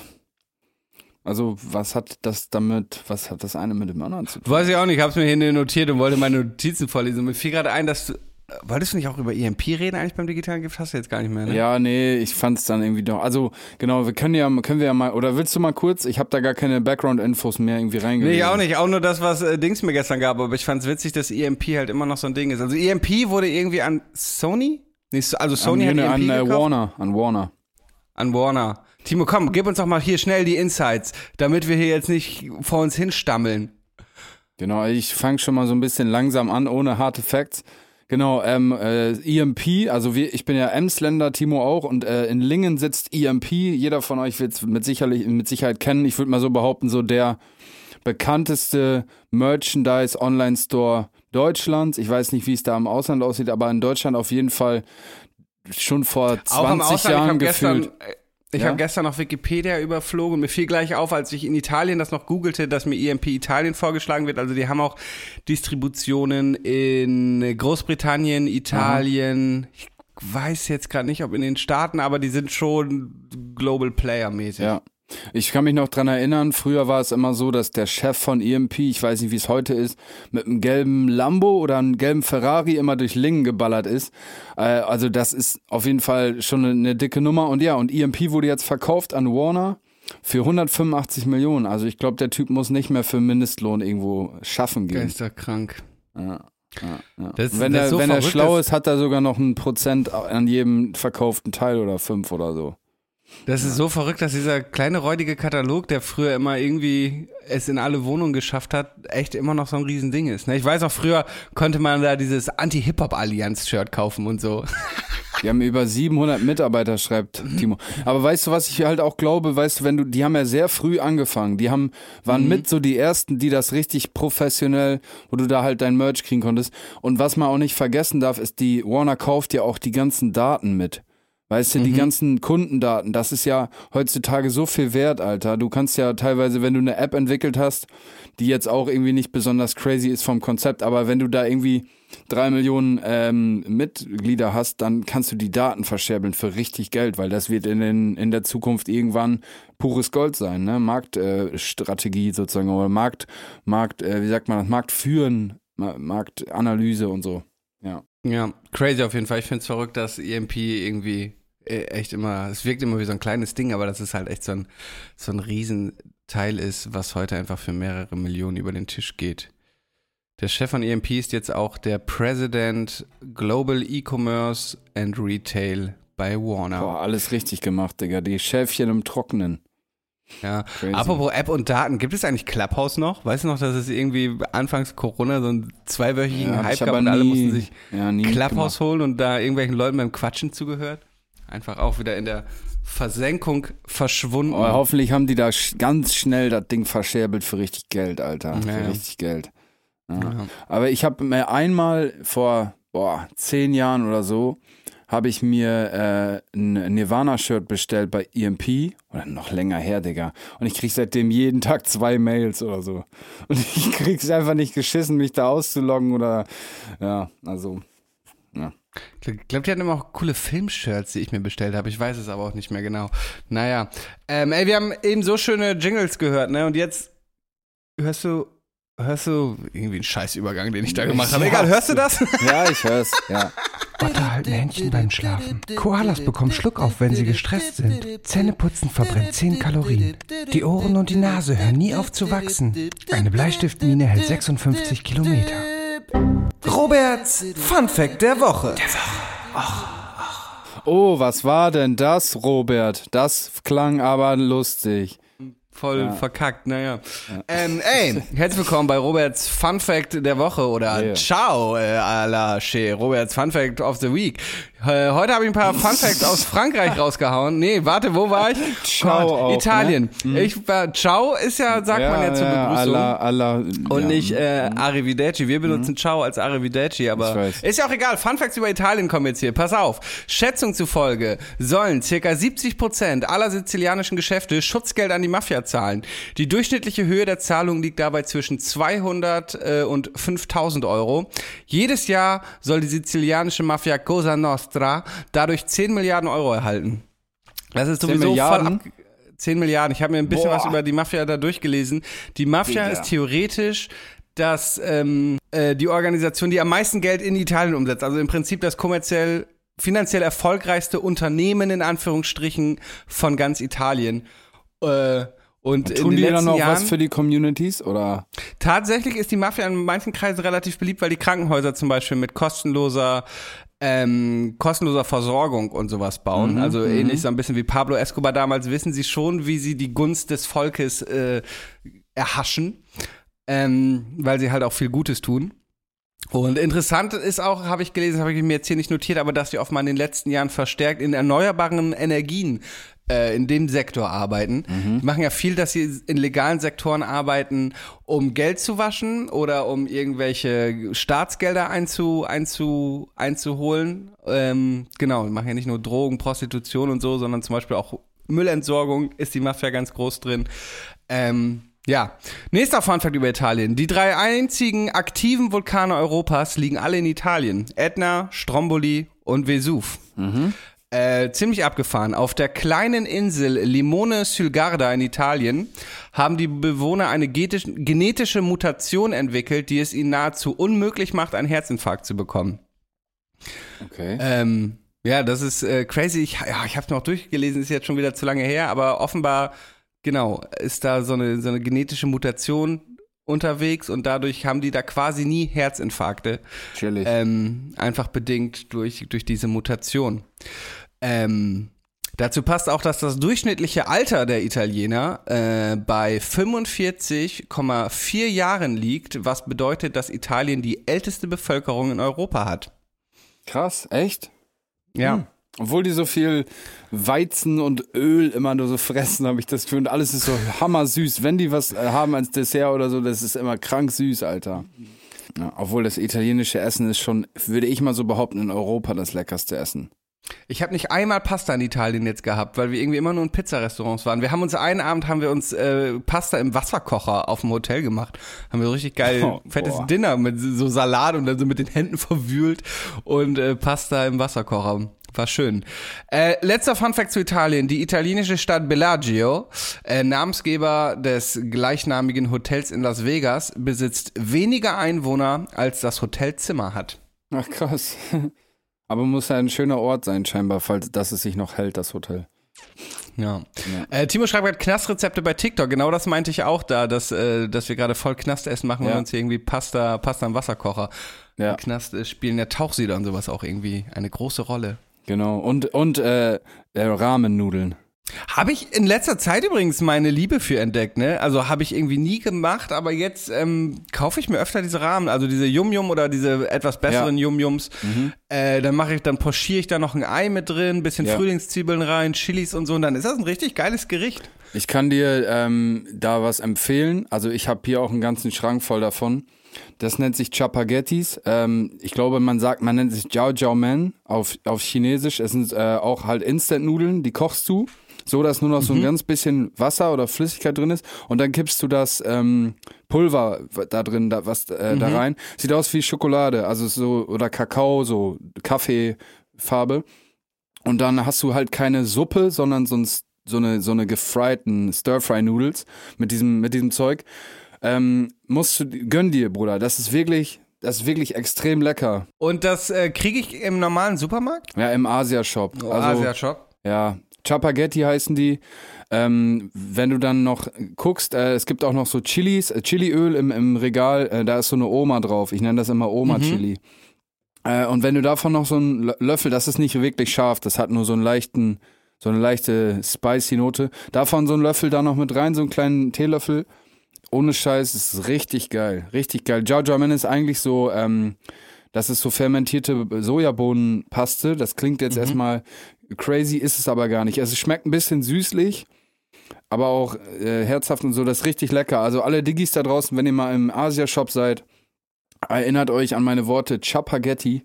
Also, was hat das damit, was hat das eine mit dem anderen zu tun? Weiß ich auch nicht, ich hab's mir hier notiert und wollte meine Notizen vorlesen. Mir fiel gerade ein, dass du, äh, wolltest du nicht auch über EMP reden eigentlich beim digitalen Gift? Hast du jetzt gar nicht mehr, ne? Ja, nee, ich fand's dann irgendwie doch. Also, genau, wir können ja, können wir ja mal, oder willst du mal kurz? Ich habe da gar keine Background-Infos mehr irgendwie reingelegt. Nee, ich auch nicht. Auch nur das, was äh, Dings mir gestern gab. Aber ich fand's witzig, dass EMP halt immer noch so ein Ding ist. Also EMP wurde irgendwie an Sony? Nee, so- also Sony an, hat an, EMP äh, gekauft. Warner, an Warner. An Warner. Timo, komm, gib uns doch mal hier schnell die Insights, damit wir hier jetzt nicht vor uns hinstammeln. Genau, ich fange schon mal so ein bisschen langsam an, ohne harte Facts. Genau, ähm, äh, EMP, also wir, ich bin ja Emsländer, Timo auch, und äh, in Lingen sitzt EMP. Jeder von euch wird es mit, sicherlich, mit Sicherheit kennen. Ich würde mal so behaupten, so der bekannteste Merchandise-Online-Store Deutschlands. Ich weiß nicht, wie es da im Ausland aussieht, aber in Deutschland auf jeden Fall schon vor 20 Auch im Ausland, ich Jahren gefühlt. gestern, äh, ich Ja? habe gestern noch Wikipedia überflogen und mir fiel gleich auf, als ich in Italien das noch googelte, dass mir EMP Italien vorgeschlagen wird. Also die haben auch Distributionen in Großbritannien, Italien. Ich weiß jetzt gerade nicht, ob in den Staaten, aber die sind schon Global Player mäßig. Ja. Ich kann mich noch dran erinnern, früher war es immer so, dass der Chef von EMP, ich weiß nicht, wie es heute ist, mit einem gelben Lambo oder einem gelben Ferrari immer durch Lingen geballert ist. Äh, also das ist auf jeden Fall schon eine, eine dicke Nummer. Und ja, und EMP wurde jetzt verkauft an Warner für 185 Millionen. Also ich glaube, der Typ muss nicht mehr für Mindestlohn irgendwo schaffen gehen. Geisterkrank. Ja, ja, ja. Das- wenn das er, ist so wenn er schlau dass- ist, hat er sogar noch ein Prozent an jedem verkauften Teil oder fünf oder so. Das ist so verrückt, dass dieser kleine räudige Katalog, der früher immer irgendwie es in alle Wohnungen geschafft hat, echt immer noch so ein Riesending ist. ne? Ich weiß auch, früher konnte man da dieses Anti-Hip-Hop-Allianz-Shirt kaufen und so. Die haben über 700 Mitarbeiter, schreibt Timo. Aber weißt du, was ich halt auch glaube, weißt du, wenn du, die haben ja sehr früh angefangen. Die haben, waren mit so die ersten, die das richtig professionell, wo du da halt dein Merch kriegen konntest. Und was man auch nicht vergessen darf, ist, die Warner kauft ja auch die ganzen Daten mit. Weißt du, die ganzen Kundendaten, das ist ja heutzutage so viel wert, Alter. Du kannst ja teilweise, wenn du eine App entwickelt hast, die jetzt auch irgendwie nicht besonders crazy ist vom Konzept, aber wenn du da irgendwie drei Millionen ähm, Mitglieder hast, dann kannst du die Daten verscherbeln für richtig Geld, weil das wird in, den, in der Zukunft irgendwann pures Gold sein, ne? Marktstrategie äh, sozusagen oder Markt, Markt, äh, wie sagt man das, Marktführen, Ma Marktanalyse und so. Ja. Ja, crazy auf jeden Fall. Ich finde es verrückt, dass EMP irgendwie echt immer, es wirkt immer wie so ein kleines Ding, aber dass es halt echt so ein, so ein Riesenteil ist, was heute einfach für mehrere Millionen über den Tisch geht. Der Chef von EMP ist jetzt auch der President Global E-Commerce and Retail bei Warner. Boah, alles richtig gemacht, Digga. Die Schäfchen im Trockenen. Ja. Crazy. Apropos App und Daten, gibt es eigentlich Clubhouse noch? Weißt du noch, dass es irgendwie anfangs Corona so einen zweiwöchigen hab Hype gab und alle nie- mussten sich ja, Clubhouse holen und da irgendwelchen Leuten beim Quatschen zugehört? Einfach auch wieder in der Versenkung verschwunden. Oh, hoffentlich haben die da sch ganz schnell das Ding verscherbelt für richtig Geld, Alter. Ja, für ja. richtig Geld. Ja. Aber ich habe mir einmal vor boah, zehn Jahren oder so, habe ich mir äh, ein Nirvana-Shirt bestellt bei EMP. Oder noch länger her, Digga. Und ich krieg seitdem jeden Tag zwei Mails oder so. Und [LAUGHS] ich krieg's einfach nicht geschissen, mich da auszuloggen oder ja, also. Ich glaube, die hatten immer auch coole Filmshirts, die ich mir bestellt habe. Ich weiß es aber auch nicht mehr genau. Naja. Ähm, ey, wir haben eben so schöne Jingles gehört, ne? Und jetzt hörst du, hörst du irgendwie einen Scheißübergang, den ich da gemacht habe. Egal, hörst du das? [LAUGHS] Ja, ich hör's. Ja. Otter halten Händchen beim Schlafen. Koalas bekommen Schluck auf, wenn sie gestresst sind. Zähneputzen verbrennt 10 Kalorien. Die Ohren und die Nase hören nie auf zu wachsen. Eine Bleistiftmine hält 56 Kilometer. Roberts Fun Fact der Woche. Oh, was war denn das, Robert? Das klang aber lustig. Voll verkackt, naja. Ähm, ey, herzlich willkommen bei Roberts Fun Fact der Woche oder Yeah. Ciao, äh, à la chez Roberts Fun Fact of the Week. Äh, heute habe ich ein paar Fun Facts aus Frankreich rausgehauen. Nee, warte, wo war ich? Ciao Gott, auch, Italien. Ich war, Ciao ist ja, sagt man ja zur Begrüßung. alla, alla, Und ja. nicht äh, Arrivederci. Wir benutzen Ciao als Arrivederci, aber ist ja auch egal. Fun Facts über Italien kommen jetzt hier. Pass auf. Schätzung zufolge sollen circa 70 Prozent aller sizilianischen Geschäfte Schutzgeld an die Mafia zahlen. Die durchschnittliche Höhe der Zahlung liegt dabei zwischen 200 äh, und 5000 Euro. Jedes Jahr soll die sizilianische Mafia Cosa Nostra dadurch 10 Milliarden Euro erhalten. Das ist 10 sowieso voll Milliarden? ab 10 Milliarden. Ich habe mir ein bisschen Boah. was über die Mafia da durchgelesen. Die Mafia Digga. ist theoretisch das, ähm, äh, die Organisation, die am meisten Geld in Italien umsetzt. Also im Prinzip das kommerziell, finanziell erfolgreichste Unternehmen in Anführungsstrichen von ganz Italien. Äh, und in Tun den die dann noch Jahren, was für die Communities oder? Tatsächlich ist die Mafia in manchen Kreisen relativ beliebt, weil die Krankenhäuser zum Beispiel mit kostenloser ähm, kostenloser Versorgung und sowas bauen. also ähnlich so ein bisschen wie Pablo Escobar damals wissen sie schon, wie sie die Gunst des Volkes äh, erhaschen, ähm, weil sie halt auch viel Gutes tun. Und interessant ist auch, habe ich gelesen, habe ich mir jetzt hier nicht notiert, aber dass die offenbar in den letzten Jahren verstärkt in erneuerbaren Energien äh, in dem Sektor arbeiten. Die machen ja viel, dass sie in legalen Sektoren arbeiten, um Geld zu waschen oder um irgendwelche Staatsgelder einzu, einzu, einzuholen. Ähm, genau, die machen ja nicht nur Drogen, Prostitution und so, sondern zum Beispiel auch Müllentsorgung ist die Mafia ganz groß drin. Ähm, ja, nächster Funfact über Italien. Die drei einzigen aktiven Vulkane Europas liegen alle in Italien. Etna, Stromboli und Vesuv. Äh, ziemlich abgefahren. Auf der kleinen Insel Limone sul Garda in Italien haben die Bewohner eine genetische Mutation entwickelt, die es ihnen nahezu unmöglich macht, einen Herzinfarkt zu bekommen. Okay. Ähm, ja, das ist äh, crazy. Ich, ja, ich habe es noch durchgelesen, ist jetzt schon wieder zu lange her, aber offenbar, genau, ist da so eine, so eine genetische Mutation unterwegs und dadurch haben die da quasi nie Herzinfarkte. Chillig. Ähm, einfach bedingt durch, durch diese Mutation. Ähm, dazu passt auch, dass das durchschnittliche Alter der Italiener äh, bei 45,4 Jahren liegt, was bedeutet, dass Italien die älteste Bevölkerung in Europa hat. Krass, echt? Ja. Hm. Obwohl die so viel Weizen und Öl immer nur so fressen, habe ich das Gefühl. Und alles ist so hammersüß. Wenn die was äh, haben als Dessert oder so, das ist immer krank süß, Alter. Ja, obwohl das italienische Essen ist schon, würde ich mal so behaupten, in Europa das leckerste Essen. Ich habe nicht einmal Pasta in Italien jetzt gehabt, weil wir irgendwie immer nur in Pizzarestaurants waren. Wir haben uns einen Abend haben wir uns äh, Pasta im Wasserkocher auf dem Hotel gemacht. Haben wir so richtig geil [LAUGHS] Oh, fettes boah. Dinner mit so Salat und dann so mit den Händen [LAUGHS] verwühlt und äh, Pasta im Wasserkocher. War schön. Äh, letzter Funfact zu Italien. Die italienische Stadt Bellagio, äh, Namensgeber des gleichnamigen Hotels in Las Vegas, besitzt weniger Einwohner, als das Hotelzimmer hat. Ach krass. [LAUGHS] Aber muss ja ein schöner Ort sein, scheinbar, falls dass es sich noch hält, das Hotel. Ja. Äh, Timo schreibt gerade Knastrezepte bei TikTok. Genau das meinte ich auch da, dass, äh, dass wir gerade voll Knastessen machen Ja. und uns hier irgendwie Pasta, Pasta im Wasserkocher. Ja. Im Knast äh, spielen ja Tauchsieder und sowas auch irgendwie eine große Rolle. Genau. Und, und äh, äh, Rahmennudeln. Habe ich in letzter Zeit übrigens meine Liebe für entdeckt, ne? Also habe ich irgendwie nie gemacht, aber jetzt ähm, kaufe ich mir öfter diese Rahmen, also diese Yum-Yum oder diese etwas besseren Yum-Yums. Äh, dann mache ich, dann pochiere ich da noch ein Ei mit drin, bisschen Ja. Frühlingszwiebeln rein, Chilis und so und dann ist das ein richtig geiles Gericht. Ich kann dir ähm, da was empfehlen. Also ich habe hier auch einen ganzen Schrank voll davon. Das nennt sich Chapagettis. Ähm, ich glaube, man sagt, man nennt sich Jiao Jiao Men auf, auf Chinesisch. Es sind äh, auch halt Instant-Nudeln, die kochst du, so dass nur noch so ein ganz bisschen Wasser oder Flüssigkeit drin ist. Und dann kippst du das ähm, Pulver da drin, da, was äh, da rein. Sieht aus wie Schokolade, also so, oder Kakao, so Kaffeefarbe. Und dann hast du halt keine Suppe, sondern so, ein, so eine, so eine gefrieden Stir-Fry-Noodles mit diesem, mit diesem Zeug. Ähm, musst du, gönn dir, Bruder. Das ist wirklich, das ist wirklich extrem lecker. Und das äh, kriege ich im normalen Supermarkt? Ja, im Asia-Shop. Oh, also, Asia-Shop. Ja, Chapagetti heißen die. Ähm, wenn du dann noch guckst, äh, es gibt auch noch so Chilis, äh, Chiliöl im, im Regal, äh, da ist so eine Oma drauf. Ich nenne das immer Oma-Chili. Äh, und wenn du davon noch so einen Lö- Löffel, das ist nicht wirklich scharf, das hat nur so einen leichten, so eine leichte spicy Note. Davon so einen Löffel da noch mit rein, so einen kleinen Teelöffel. Ohne Scheiß, das ist richtig geil, richtig geil. Jiao Jiao Men ist eigentlich so, ähm, das ist so fermentierte Sojabohnenpaste. Das klingt jetzt erstmal crazy, ist es aber gar nicht. Also es schmeckt ein bisschen süßlich, aber auch äh, herzhaft und so. Das ist richtig lecker. Also alle Diggis da draußen, wenn ihr mal im Asia-Shop seid, erinnert euch an meine Worte Chapagetti.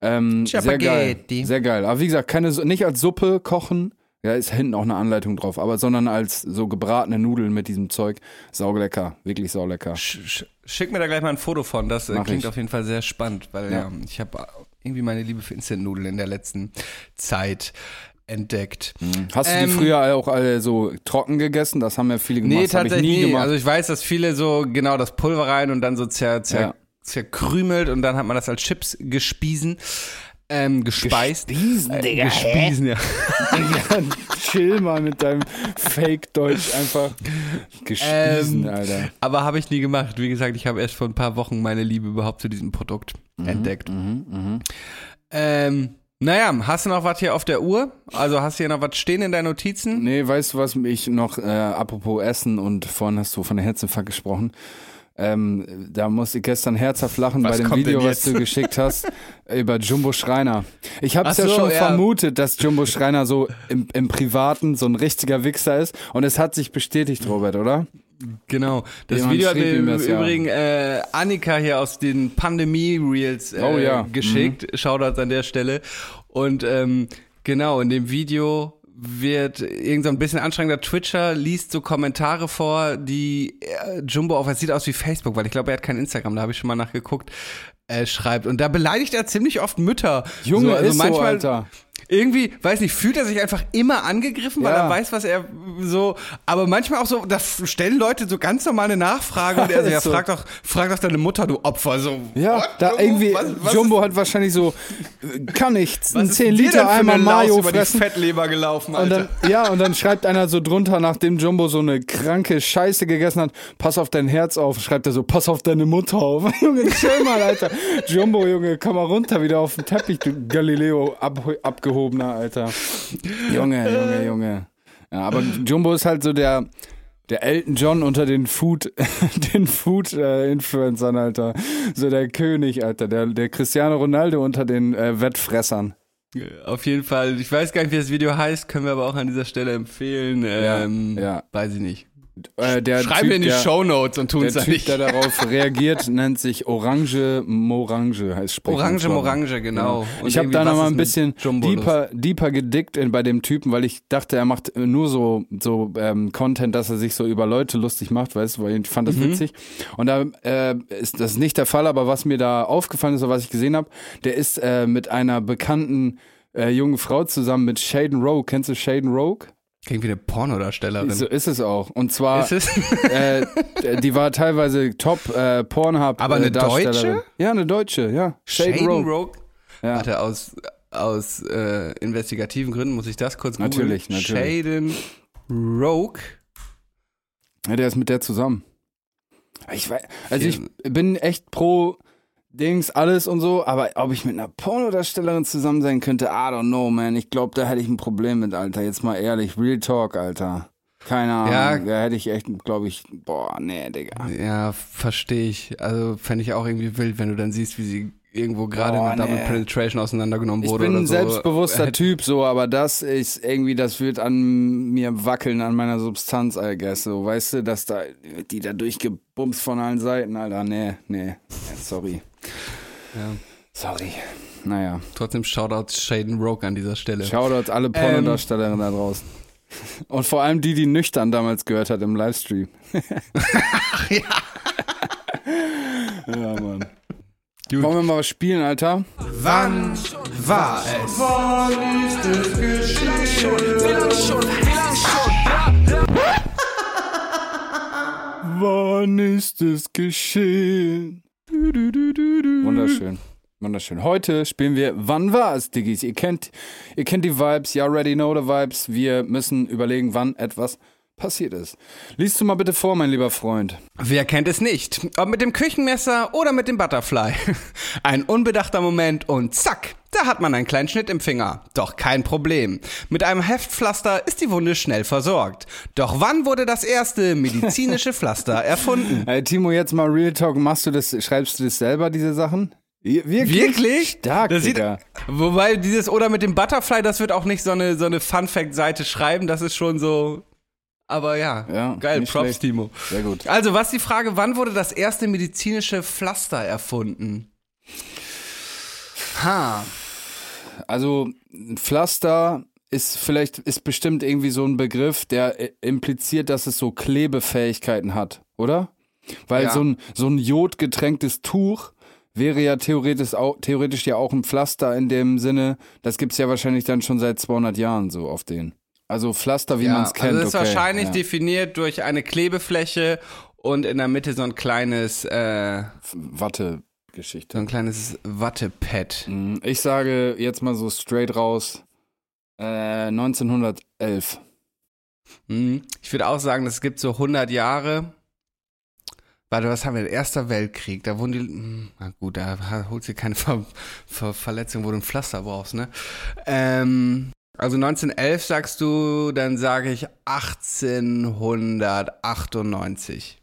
Ähm, sehr geil. Sehr geil. Aber wie gesagt, keine, nicht als Suppe kochen. Ja, ist hinten auch eine Anleitung drauf, aber sondern als so gebratene Nudeln mit diesem Zeug. Saulecker. Wirklich saulecker. Sch sch schick mir da gleich mal ein Foto von. Das äh, klingt ich. auf jeden Fall sehr spannend, weil Ja. ja. ich habe irgendwie meine Liebe für Instant-Nudeln in der letzten Zeit entdeckt. Hast du die Ähm, früher auch alle so trocken gegessen? Das haben ja viele gemacht. Nee, das ich tatsächlich nie nie. gemacht. Also ich weiß, dass viele so genau das Pulver rein und dann so zer, zer, Ja. zerkrümelt und dann hat man das als Chips gespiesen. Ähm, gespeist. Gespiesen, Äh, Digga, gespiesen, ja. [LAUGHS] Digga, chill mal mit deinem Fake-Deutsch einfach. Gespiesen, Ähm, Alter. Aber habe ich nie gemacht. Wie gesagt, ich habe erst vor ein paar Wochen meine Liebe überhaupt zu diesem Produkt Mhm, entdeckt. Ähm, naja, hast du noch was hier auf der Uhr? Also hast du hier noch was stehen in deinen Notizen? Nee, weißt du, was mich noch, äh, apropos Essen und vorhin hast du von der Herzinfarkt gesprochen. Ähm, da musste ich gestern herzhaft lachen Was bei dem Video, was du geschickt hast, [LAUGHS] über Jumbo Schreiner. Ich habe es ja so, schon ja. vermutet, dass Jumbo Schreiner so im, im Privaten so ein richtiger Wichser ist. Und es hat sich bestätigt, Robert, oder? Genau. Das Jemand Video hat mir im das, ja. Übrigen äh, Annika hier aus den Pandemie-Reels äh, Oh ja. geschickt. Shoutouts an der Stelle. Und ähm, genau, in dem Video wird irgend so ein bisschen anstrengender Twitcher liest so Kommentare vor, die äh, Jumbo auf, es sieht aus wie Facebook, weil ich glaube, er hat kein Instagram, da habe ich schon mal nachgeguckt, äh, schreibt. Und da beleidigt er ziemlich oft Mütter. Junge, so, also ist so, manchmal, Alter. Irgendwie, weiß nicht, fühlt er sich einfach immer angegriffen, weil Ja. er weiß, was er so, aber manchmal auch so, da stellen Leute so ganz normal eine Nachfrage und er so, [LAUGHS] Ist ja, so. frag doch, frag doch deine Mutter, du Opfer, so. Ja, what? da irgendwie, Was- was Jumbo hat wahrscheinlich so, äh, kann nichts, ein ist 10 dir denn Liter Eimer Mayo über die fressen. Fettleber gelaufen, Und Alter. dann, ja, und dann schreibt einer so drunter, nachdem Jumbo so eine kranke Scheiße gegessen hat, pass auf dein Herz auf, schreibt er so, pass auf deine Mutter auf. [LAUGHS] Junge, chill mal, Alter. Jumbo, Junge, komm mal runter wieder auf den Teppich, du Galileo ab, abgehobener, Alter. Junge, Junge, Junge. Ja, aber Jumbo ist halt so der, der Elton John unter den Food, [LAUGHS] den Food-Influencern, Alter. So der König, Alter. Der, der Cristiano Ronaldo unter den äh, Wettfressern. Auf jeden Fall, ich weiß gar nicht, wie das Video heißt, können wir aber auch an dieser Stelle empfehlen. Ähm, ja. Weiß ich nicht. Äh, der Schreib typ, mir in die der, Shownotes und tun Der es dann Typ, nicht. der darauf reagiert, [LAUGHS] nennt sich Orange Morange, heißt Sprechen. Orange Morange, genau. Und Ich habe da noch was mal ist ein bisschen deeper, deeper gedickt in, bei dem Typen, weil ich dachte, er macht nur so, so ähm, Content, dass er sich so über Leute lustig macht, weißt du, weil ich fand das Mhm. witzig. Und da äh, ist das nicht der Fall, aber was mir da aufgefallen ist, oder was ich gesehen habe, der ist äh, mit einer bekannten äh, jungen Frau zusammen mit Shaden Rogue. Kennst du Shaden Rogue? Klingt wie eine Pornodarstellerin. So ist es auch. Und zwar äh, die war teilweise Top äh, Pornhub. Aber eine äh, Darstellerin. Deutsche? Ja, eine Deutsche, ja. Shaden Rogue. Rogue? Ja. Warte, aus, aus äh, investigativen Gründen muss ich das kurz googeln. Natürlich, natürlich. Shaden Rogue. Ja, der ist mit der zusammen. Ich weiß, also ich bin echt pro Dings, alles und so, aber ob ich mit einer Pornodarstellerin zusammen sein könnte, I don't know, man. Ich glaube, da hätte ich ein Problem mit, Alter. Jetzt mal ehrlich, Real Talk, Alter. Keine Ahnung. Ja. Da hätte ich echt, glaube ich, boah, nee, Digga. Ja, verstehe ich. Also fände ich auch irgendwie wild, wenn du dann siehst, wie sie irgendwo gerade Oh, der Double nee. Penetration auseinandergenommen Ich wurde bin oder ein so. selbstbewusster Hätte- Typ, so, aber das ist irgendwie, das wird an mir wackeln, an meiner Substanz, I guess, so, weißt du, dass da, die da durchgebumst von allen Seiten, Alter, nee, nee, sorry. Ja. Sorry. Naja, Trotzdem Shoutouts Shaden Rogue an dieser Stelle. Shoutouts alle Pornodarstellerinnen da draußen. Und vor allem die, die nüchtern damals gehört hat im Livestream. [LAUGHS] Ach ja. [LAUGHS] ja, Mann. Wollen wir mal was spielen, Alter? Wann war es? Wann ist es geschehen? Du, du, du, du. Wunderschön. Wunderschön. Heute spielen wir Wann war es, Diggis? Ihr kennt, ihr kennt die Vibes, you already know the Vibes. Wir müssen überlegen, wann etwas passiert ist. Liest du mal bitte vor, mein lieber Freund. Wer kennt es nicht? Ob mit dem Küchenmesser oder mit dem Butterfly. [LAUGHS] Ein unbedachter Moment und zack, da hat man einen kleinen Schnitt im Finger. Doch kein Problem. Mit einem Heftpflaster ist die Wunde schnell versorgt. Doch wann wurde das erste medizinische [LAUGHS] Pflaster erfunden? Ey, Timo, jetzt mal Real Talk. Machst du das, schreibst du das selber, diese Sachen? Wirklich? Wirklich? Stark, das sieht. Wobei dieses oder mit dem Butterfly, das wird auch nicht so eine, so eine Fun-Fact-Seite schreiben. Das ist schon so. Aber ja, Ja, geil, Props, schlecht. Timo. Sehr gut. Also, was ist die Frage, wann wurde das erste medizinische Pflaster erfunden? Ha. Also, ein Pflaster ist vielleicht, ist bestimmt irgendwie so ein Begriff, der äh, impliziert, dass es so Klebefähigkeiten hat, oder? Weil Ja. so ein, so ein jodgetränktes Tuch wäre ja theoretisch, auch, theoretisch ja auch ein Pflaster in dem Sinne, das gibt's ja wahrscheinlich dann schon seit 200 Jahren so auf den. Also Pflaster, wie ja, man es kennt. also das ist okay, wahrscheinlich ja. definiert durch eine Klebefläche und in der Mitte so ein kleines, äh, so Watte-Geschichte. ein kleines Wattepad. Mm, Ich sage jetzt mal so straight raus, äh, 1911. Mhm. Ich würde auch sagen, es gibt so 100 Jahre. Warte, was haben wir? Erster Weltkrieg. Da wurden die. hm, Na gut, da holst du keine Ver Ver Verletzung, wo du ein Pflaster brauchst, ne? Ähm, also 1911 sagst du, dann sage ich 1898.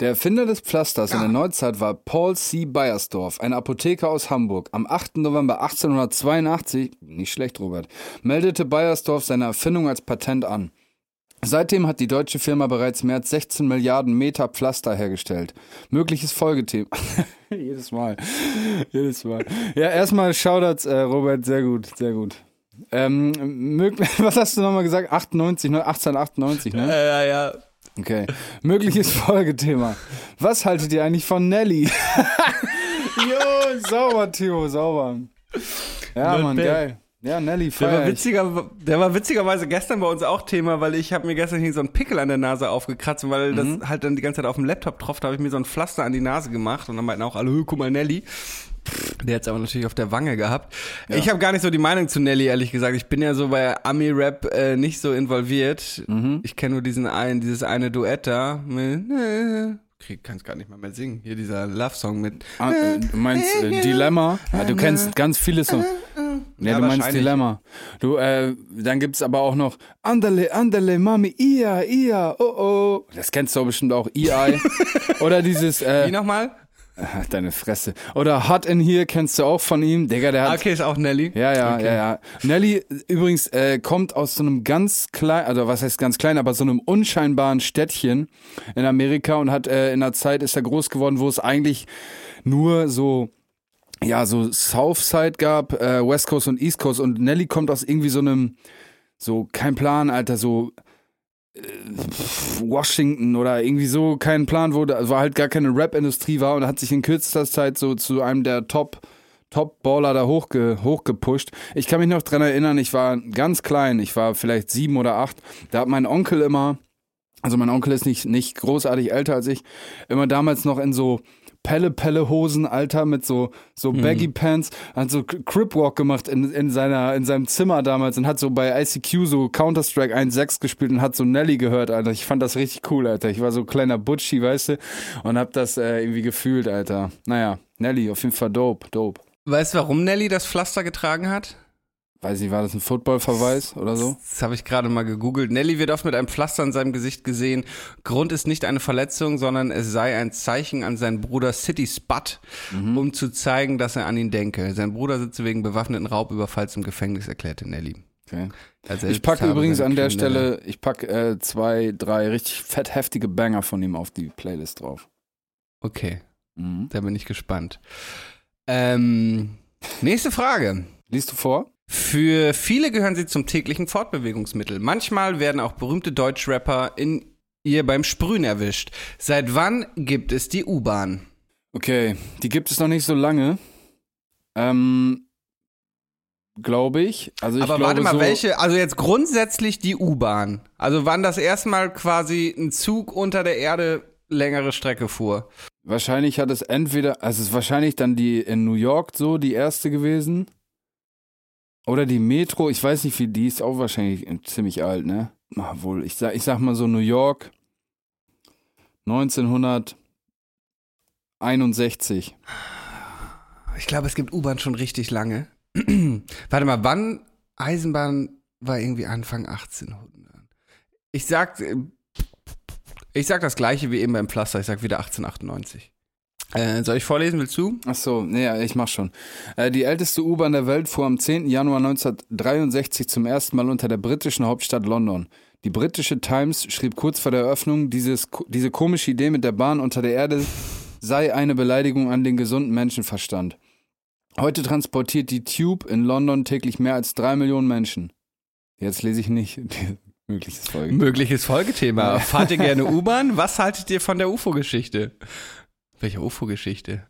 Der Erfinder des Pflasters in der Neuzeit war Paul C. Beiersdorf, ein Apotheker aus Hamburg. Am 8. November 1882, nicht schlecht, Robert, meldete Beiersdorf seine Erfindung als Patent an. Seitdem hat die deutsche Firma bereits mehr als 16 Milliarden Meter Pflaster hergestellt. Mögliches Folgethema. [LAUGHS] Jedes Mal. Jedes Mal. Ja, erstmal Shoutouts, äh, Robert, sehr gut, sehr gut. Ähm, [LAUGHS] was hast du nochmal gesagt? 98, ne? 1898, ne? Äh, ja, ja. Okay. Mögliches [LAUGHS] Folgethema. Was haltet ihr eigentlich von Nelly? [LAUGHS] jo, sauber, Timo, sauber. Ja, Not Mann, bad. geil. Ja, Nelly, Der war, feier witziger, der war witzigerweise gestern bei uns auch Thema, weil ich habe mir gestern hier so einen Pickel an der Nase aufgekratzt, weil Mhm. das halt dann die ganze Zeit auf dem Laptop drauf, da habe ich mir so ein Pflaster an die Nase gemacht und dann meinten auch alle, "Hö, guck mal Nelly. Der hat's aber natürlich auf der Wange gehabt. Ich habe gar nicht so die Meinung zu Nelly, ehrlich gesagt. Ich bin ja so bei Ami-Rap äh, nicht so involviert. Mhm. Ich kenne nur diesen einen, dieses eine Duett da mit äh, Krieg kann es gar nicht mal mehr singen. Hier dieser Love-Song mit Ah, äh, du meinst äh, Dilemma? Ja, du kennst ganz viele Songs. Ja, Ja, du meinst. Dilemma. Du, äh, dann gibt's aber auch noch Andale, Andale, Mami, Ia, Ia, oh oh. Das kennst du bestimmt auch, EI. [LAUGHS] Oder dieses, Wie äh, nochmal? [LAUGHS] deine Fresse. Oder Hot in Here kennst du auch von ihm. Digga, der hat Okay, ist auch Nelly. Ja, ja, Okay. ja, ja. Nelly übrigens äh, kommt aus so einem ganz kleinen, also was heißt ganz klein, aber so einem unscheinbaren Städtchen in Amerika und hat äh, in einer Zeit ist er groß geworden, wo es eigentlich nur so ja, so Southside gab, äh, West Coast und East Coast und Nelly kommt aus irgendwie so einem so kein Plan, Alter, so Washington oder irgendwie so kein Plan, wo war halt gar keine Rap-Industrie war und hat sich in kürzester Zeit so zu einem der Top Top-Baller da hochge hochgepusht. Ich kann mich noch dran erinnern, ich war ganz klein, ich war vielleicht sieben oder acht. Da hat mein Onkel immer, also mein Onkel ist nicht, nicht großartig älter als ich, immer damals noch in so Pelle-Pelle-Hosen, Alter, mit so, so Baggy-Pants, hat so Crip-Walk gemacht in, in, seiner, in seinem Zimmer damals und hat so bei ICQ so Counter-Strike 1.6 gespielt und hat so Nelly gehört, Alter. Ich fand das richtig cool, Alter. Ich war so ein kleiner Butchi, weißt du, und hab das äh, irgendwie gefühlt, Alter. Naja, Nelly, auf jeden Fall dope, dope. Weißt du, warum Nelly das Pflaster getragen hat? Weiß nicht, war das ein Football-Verweis oder so? Das habe ich gerade mal gegoogelt. Nelly wird oft mit einem Pflaster an seinem Gesicht gesehen. Grund ist nicht eine Verletzung, sondern es sei ein Zeichen an seinen Bruder City Spud, um zu zeigen, dass er an ihn denke. Sein Bruder sitze wegen bewaffneten Raubüberfalls im Gefängnis, erklärte Nelly. Okay. Ich packe übrigens an der Stelle, ich packe äh, zwei, drei richtig fett heftige Banger von ihm auf die Playlist drauf. Okay, Mhm. da bin ich gespannt. Ähm, nächste Frage. Liest du vor? Für viele gehören sie zum täglichen Fortbewegungsmittel. Manchmal werden auch berühmte Deutschrapper in ihr beim Sprühen erwischt. Seit wann gibt es die U-Bahn? Okay, die gibt es noch nicht so lange. Ähm, glaube ich. Also ich Aber glaube warte mal, so, welche? Also jetzt grundsätzlich die U-Bahn. Also wann das erstmal quasi ein Zug unter der Erde längere Strecke fuhr. Wahrscheinlich hat es entweder, also es ist wahrscheinlich dann die in New York so die erste gewesen. Oder die Metro, ich weiß nicht wie, die ist auch wahrscheinlich ziemlich alt, ne? Ah, wohl, ich sag, ich sag mal so New York 1961. Ich glaube, es gibt U-Bahn schon richtig lange. [CLEARS THROAT] Warte mal, wann Eisenbahn war irgendwie Anfang 1800? Ich sag, äh, ich sag das gleiche wie eben beim Pflaster. Ich sag wieder 1898. Äh, soll ich vorlesen? Willst du? Ach so, nee, ja, ich mach schon. Äh, die älteste U-Bahn der Welt fuhr am 10. Januar 1963 zum ersten Mal unter der britischen Hauptstadt London. Die britische Times schrieb kurz vor der Eröffnung, dieses, diese komische Idee mit der Bahn unter der Erde sei eine Beleidigung an den gesunden Menschenverstand. Heute transportiert die Tube in London täglich mehr als drei Millionen Menschen. Jetzt lese ich nicht die [LAUGHS] mögliches Folge. Mögliches Folgethema. Fahrt ihr gerne [LAUGHS] U-Bahn? Was haltet ihr von der UFO-Geschichte? Welche UFO-Geschichte?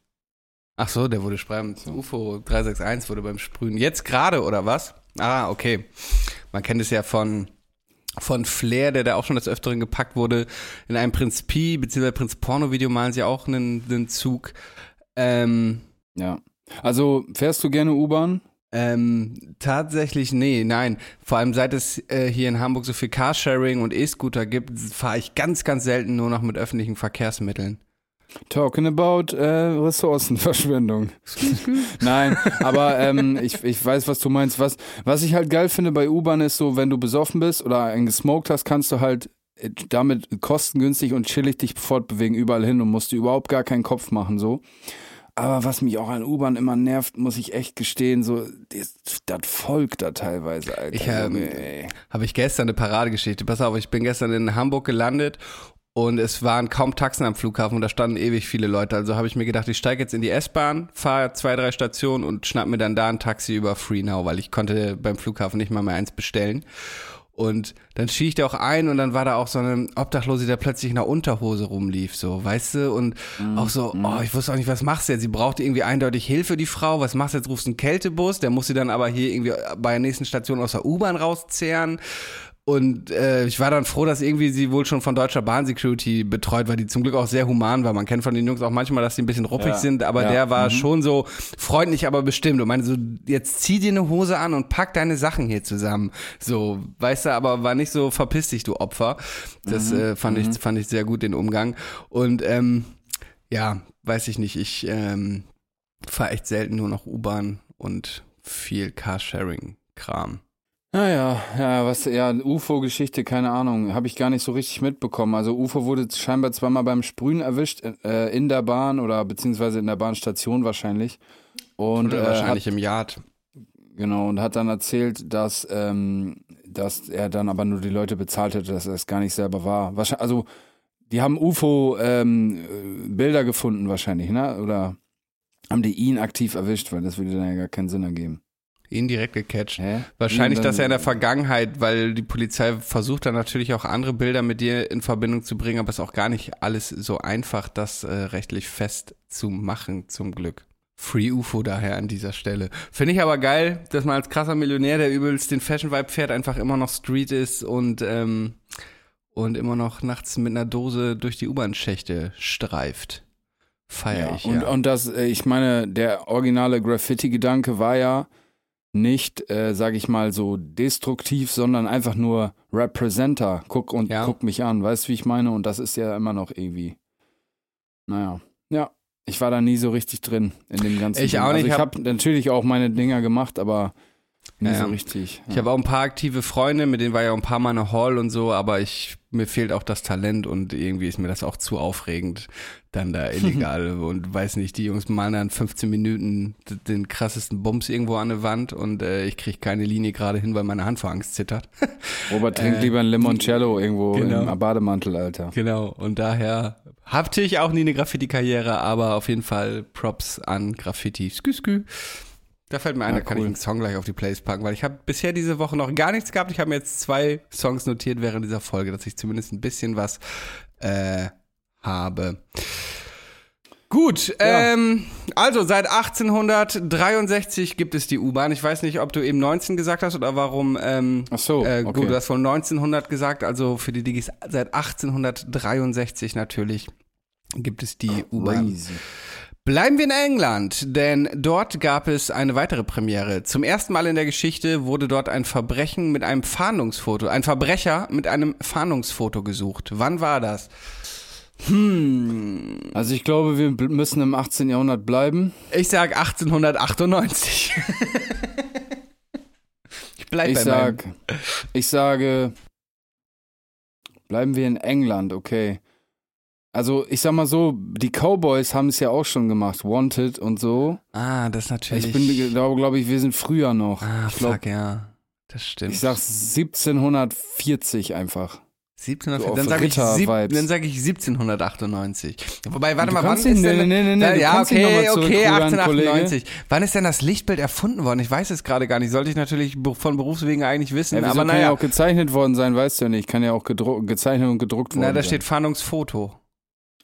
Ach so, der wurde sprühen. UFO 361 wurde beim Sprühen. Jetzt gerade, oder was? Ah, okay. Man kennt es ja von, von Flair, der da auch schon des Öfteren gepackt wurde. In einem Prinz Pi, beziehungsweise Prinz Porno-Video malen sie auch einen, einen Zug. Ähm, Ja. Also, fährst du gerne U-Bahn? ähm, tatsächlich, nee, nein. Vor allem seit es äh, hier in Hamburg so viel Carsharing und E-Scooter gibt, fahre ich ganz, ganz selten nur noch mit öffentlichen Verkehrsmitteln. Talking about äh, Ressourcenverschwendung. [LAUGHS] Nein, aber ähm, ich, ich weiß, was du meinst. Was, was ich halt geil finde bei U-Bahn ist so, wenn du besoffen bist oder einen gesmoked hast, kannst du halt äh, damit kostengünstig und chillig dich fortbewegen überall hin und musst dir überhaupt gar keinen Kopf machen so. Aber was mich auch an U-Bahn immer nervt, muss ich echt gestehen, so das, das Volk da teilweise, Alter. Ich, ähm. Habe ich gestern eine Paradegeschichte. Pass auf, ich bin gestern in Hamburg gelandet und es waren kaum Taxen am Flughafen und da standen ewig viele Leute. Also habe ich mir gedacht, ich steige jetzt in die S-Bahn, fahre zwei, drei Stationen und schnapp mir dann da ein Taxi über FreeNow, weil ich konnte beim Flughafen nicht mal mehr eins bestellen. Und dann stieg ich da auch ein und dann war da auch so eine Obdachlose, die da plötzlich in der Unterhose rumlief, so, weißt du? Und auch so, oh, ich wusste auch nicht, was machst du jetzt? Sie braucht irgendwie eindeutig Hilfe, die Frau. Was machst du jetzt? Rufst du einen Kältebus? Der muss sie dann aber hier irgendwie bei der nächsten Station aus der U-Bahn rauszehren. Und äh, ich war dann froh, dass irgendwie sie wohl schon von deutscher Bahn-Security betreut war, die zum Glück auch sehr human war. Man kennt von den Jungs auch manchmal, dass die ein bisschen ruppig Ja, sind, aber ja, der war mhm. schon so freundlich, aber bestimmt. Und meinte so, jetzt zieh dir eine Hose an und pack deine Sachen hier zusammen. So, weißt du, aber war nicht so, verpiss dich, du Opfer. Das Mhm, äh, fand, ich, fand ich sehr gut, den Umgang. Und ähm, ja, weiß ich nicht, ich ähm, fahre echt selten nur noch U-Bahn und viel Carsharing-Kram. Naja, ja, was, ja, UFO-Geschichte, keine Ahnung, habe ich gar nicht so richtig mitbekommen. Also UFO wurde scheinbar zweimal beim Sprühen erwischt, äh, in der Bahn oder beziehungsweise in der Bahnstation wahrscheinlich. Und äh, wahrscheinlich im Yard. Hat, genau, und hat dann erzählt, dass, ähm, dass er dann aber nur die Leute bezahlt hätte, dass er es gar nicht selber war. Wahrscheinlich, also, die haben UFO-Bilder gefunden wahrscheinlich, ne? Oder haben die ihn aktiv erwischt, weil das würde dann ja gar keinen Sinn ergeben. Indirekt gecatcht. Hä? Wahrscheinlich, Ihn dass er in der Vergangenheit, weil die Polizei versucht dann natürlich auch andere Bilder mit dir in Verbindung zu bringen, aber es ist auch gar nicht alles so einfach, das äh, rechtlich festzumachen, zum Glück. Free UFO daher an dieser Stelle. Finde ich aber geil, dass man als krasser Millionär, der übelst den Fashion Vibe fährt, einfach immer noch Street ist und, ähm, und immer noch nachts mit einer Dose durch die U-Bahn-Schächte streift. Feier Ja, ich, und, ja. und das, äh, ich meine, der originale Graffiti-Gedanke war ja nicht, äh, sag ich mal, so destruktiv, sondern einfach nur Representer. Guck und Ja. guck mich an, weißt du, wie ich meine? Und das ist ja immer noch irgendwie. Naja, ja. Ich war da nie so richtig drin in dem ganzen. Ich Ding. auch Also nicht, ich hab- habe natürlich auch meine Dinger gemacht, aber Nicht Ja. so richtig. Ich habe auch ein paar aktive Freunde, mit denen war ja auch ein paar Mal eine Hall und so, aber ich, mir fehlt auch das Talent und irgendwie ist mir das auch zu aufregend, dann da [LAUGHS] illegal und weiß nicht, die Jungs malen dann 15 Minuten den krassesten Bums irgendwo an der Wand und äh, ich kriege keine Linie gerade hin, weil meine Hand vor Angst zittert. [LAUGHS] Robert trinkt lieber ein Limoncello irgendwo Äh, genau. im Bademantel, Alter. genau, und daher hatte ich auch nie eine Graffiti-Karriere, aber auf jeden Fall Props an Graffiti. Skü, skü. Da fällt mir ein, Ja, da kann cool. ich einen Song gleich auf die Playlist packen, weil ich habe bisher diese Woche noch gar nichts gehabt. Ich habe mir jetzt zwei Songs notiert während dieser Folge, dass ich zumindest ein bisschen was äh, habe. Gut, ähm, also seit 1863 gibt es die U-Bahn. Ich weiß nicht, ob du eben 19 gesagt hast oder warum. Ähm, Ach so, äh, okay. Gut, du hast wohl 1900 gesagt, also für die Digis seit 1863 natürlich gibt es die U-Bahn. Bleiben wir in England, denn dort gab es eine weitere Premiere. Zum ersten Mal in der Geschichte wurde dort ein Verbrechen mit einem Fahndungsfoto, ein Verbrecher mit einem Fahndungsfoto gesucht. Wann war das? Hm, Also ich glaube, wir müssen im 18. Jahrhundert bleiben. ich sag 1898. [LAUGHS] ich bleib Ich bei sag, meinem. ich sage, bleiben wir in England, okay. Also ich sag mal so, die Cowboys haben es ja auch schon gemacht, Wanted und so. Ah, das natürlich. Ich bin, glaube, glaube ich, wir sind früher noch. ah, ich glaube, fuck, ja. Das stimmt. ich sag 1740 einfach. 1700, So dann sage ich, sieb, Ritter-Vibes. dann sag ich 1798. Wobei, warte mal, wann ist denn... nee, nee, nee, nee, Da- du ja, okay, okay, zurückrudern, 1898. Wann ist denn das Lichtbild erfunden worden? Ich weiß es gerade gar nicht. Sollte ich natürlich von Berufswegen eigentlich wissen, Ja, aber kann ja naja. auch gezeichnet worden sein, weißt du ja nicht. Kann ja auch gezeichnet und gedruckt worden Na, da sein. steht Fahndungsfoto.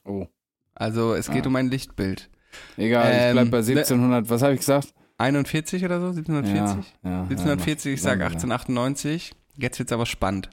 Oh, Also es geht Ah. um ein Lichtbild. egal, ich Ähm, bleib bei ne- 1700. Was habe ich gesagt? 41 oder so? 1740? Ja, ja, 1740, ich ja, sage mach- 1898. Jetzt wird's aber spannend.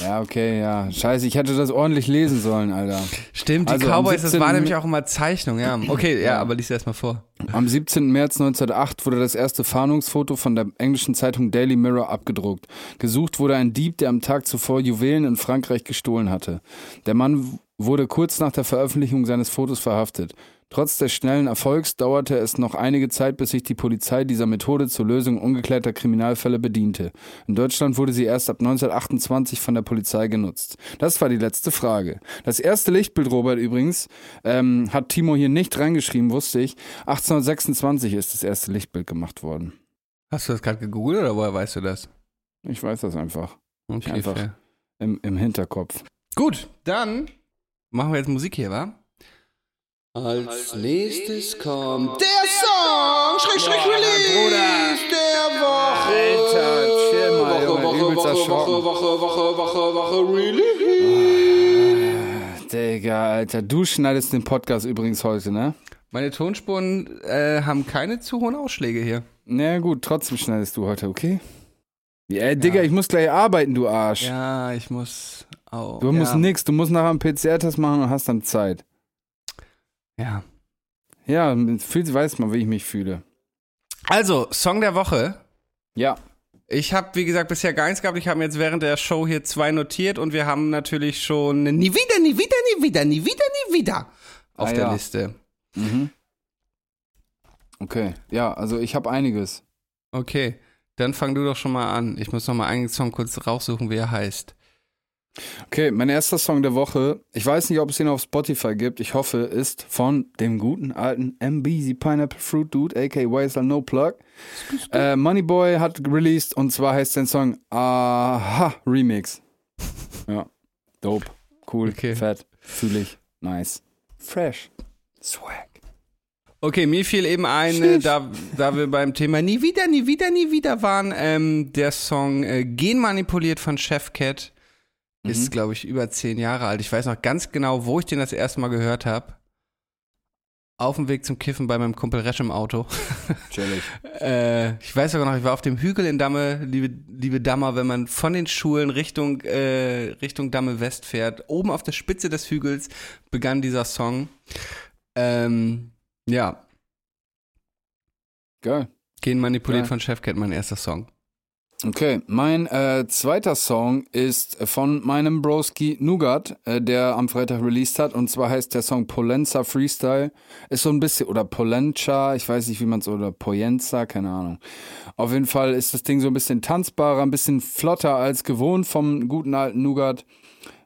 Ja, okay, ja. Scheiße, ich hätte das ordentlich lesen sollen, Alter. Stimmt, die Also Cowboys, das 17. war nämlich auch immer Zeichnung, ja. Okay, ja, Ja. aber lies erst mal vor. Am 17. März 1908 wurde das erste Fahndungsfoto von der englischen Zeitung Daily Mirror abgedruckt. Gesucht wurde ein Dieb, der am Tag zuvor Juwelen in Frankreich gestohlen hatte. Der Mann wurde kurz nach der Veröffentlichung seines Fotos verhaftet. Trotz des schnellen Erfolgs dauerte es noch einige Zeit, bis sich die Polizei dieser Methode zur Lösung ungeklärter Kriminalfälle bediente. In Deutschland wurde sie erst ab 1928 von der Polizei genutzt. Das war die letzte Frage. Das erste Lichtbild, Robert, übrigens, ähm, hat Timo hier nicht reingeschrieben, wusste ich. 1826 ist das erste Lichtbild gemacht worden. Hast du das gerade gegoogelt oder woher weißt du das? Ich weiß das einfach. Okay, Einfach. fair. Im, im Hinterkopf. Gut, dann machen wir jetzt Musik hier, wa? Als nächstes kommt der Song, Schräg, Schräg, Release der Woche. Alter, chill mal, Woche, Junge, Woche, Woche. Woche, Woche, Woche, Woche, Woche, Release. Digga, Alter, du schneidest den Podcast übrigens heute, ne? Meine Tonspuren äh, haben keine zu hohen Ausschläge hier. Na gut, trotzdem schneidest du heute, okay? Ja, Digga, ich muss gleich arbeiten, du Arsch. Ja, ich muss auch. Du musst ja. nix, du musst nachher einen PCR-Test machen und hast dann Zeit. Ja. Ja, fühl, weiß man, wie ich mich fühle. Also, Song der Woche. Ja. Ich habe, wie gesagt, bisher gar nichts gehabt. Ich habe jetzt während der Show hier zwei notiert und wir haben natürlich schon nie wieder, nie wieder, nie wieder, nie wieder, nie wieder auf Ah, der ja. Liste. Mhm. Okay, ja, also ich habe einiges. Okay, dann fang du doch schon mal an. Ich muss noch mal einen Song kurz raussuchen, wie er heißt. Okay, mein erster Song der Woche, ich weiß nicht, ob es ihn auf Spotify gibt, ich hoffe, ist von dem guten alten MBZ Pineapple Fruit Dude, aka YSL No Plug. Äh, Moneyboy hat released und zwar heißt der Song Aha Remix. Ja, dope, cool, Okay. fett, fühle ich, nice, fresh, swag. Okay, mir fiel eben ein, äh, da, da wir beim Thema nie wieder, nie wieder, nie wieder waren, ähm, der Song äh, Genmanipuliert von Chef Cat ist, glaube ich, über zehn Jahre alt. Ich weiß noch ganz genau, wo ich den das erste Mal gehört habe. Auf dem Weg zum Kiffen bei meinem Kumpel Resch im Auto. [LAUGHS] Chillig. Äh, ich weiß sogar noch, ich war auf dem Hügel in Damme, liebe, liebe Dammer, wenn man von den Schulen Richtung, äh, Richtung Damme West fährt. Oben auf der Spitze des Hügels begann dieser Song. Ähm, ja, Geil. Gen manipuliert Geil. von Chefcat, mein erster Song. Okay, mein äh, zweiter Song ist von meinem Broski Nougat, äh, der am Freitag released hat. Und zwar heißt der Song Polenza Freestyle. Ist so ein bisschen, oder Polencha, ich weiß nicht, wie man es, oder Poyenza, keine Ahnung. Auf jeden Fall ist das Ding so ein bisschen tanzbarer, ein bisschen flotter als gewohnt vom guten alten Nougat.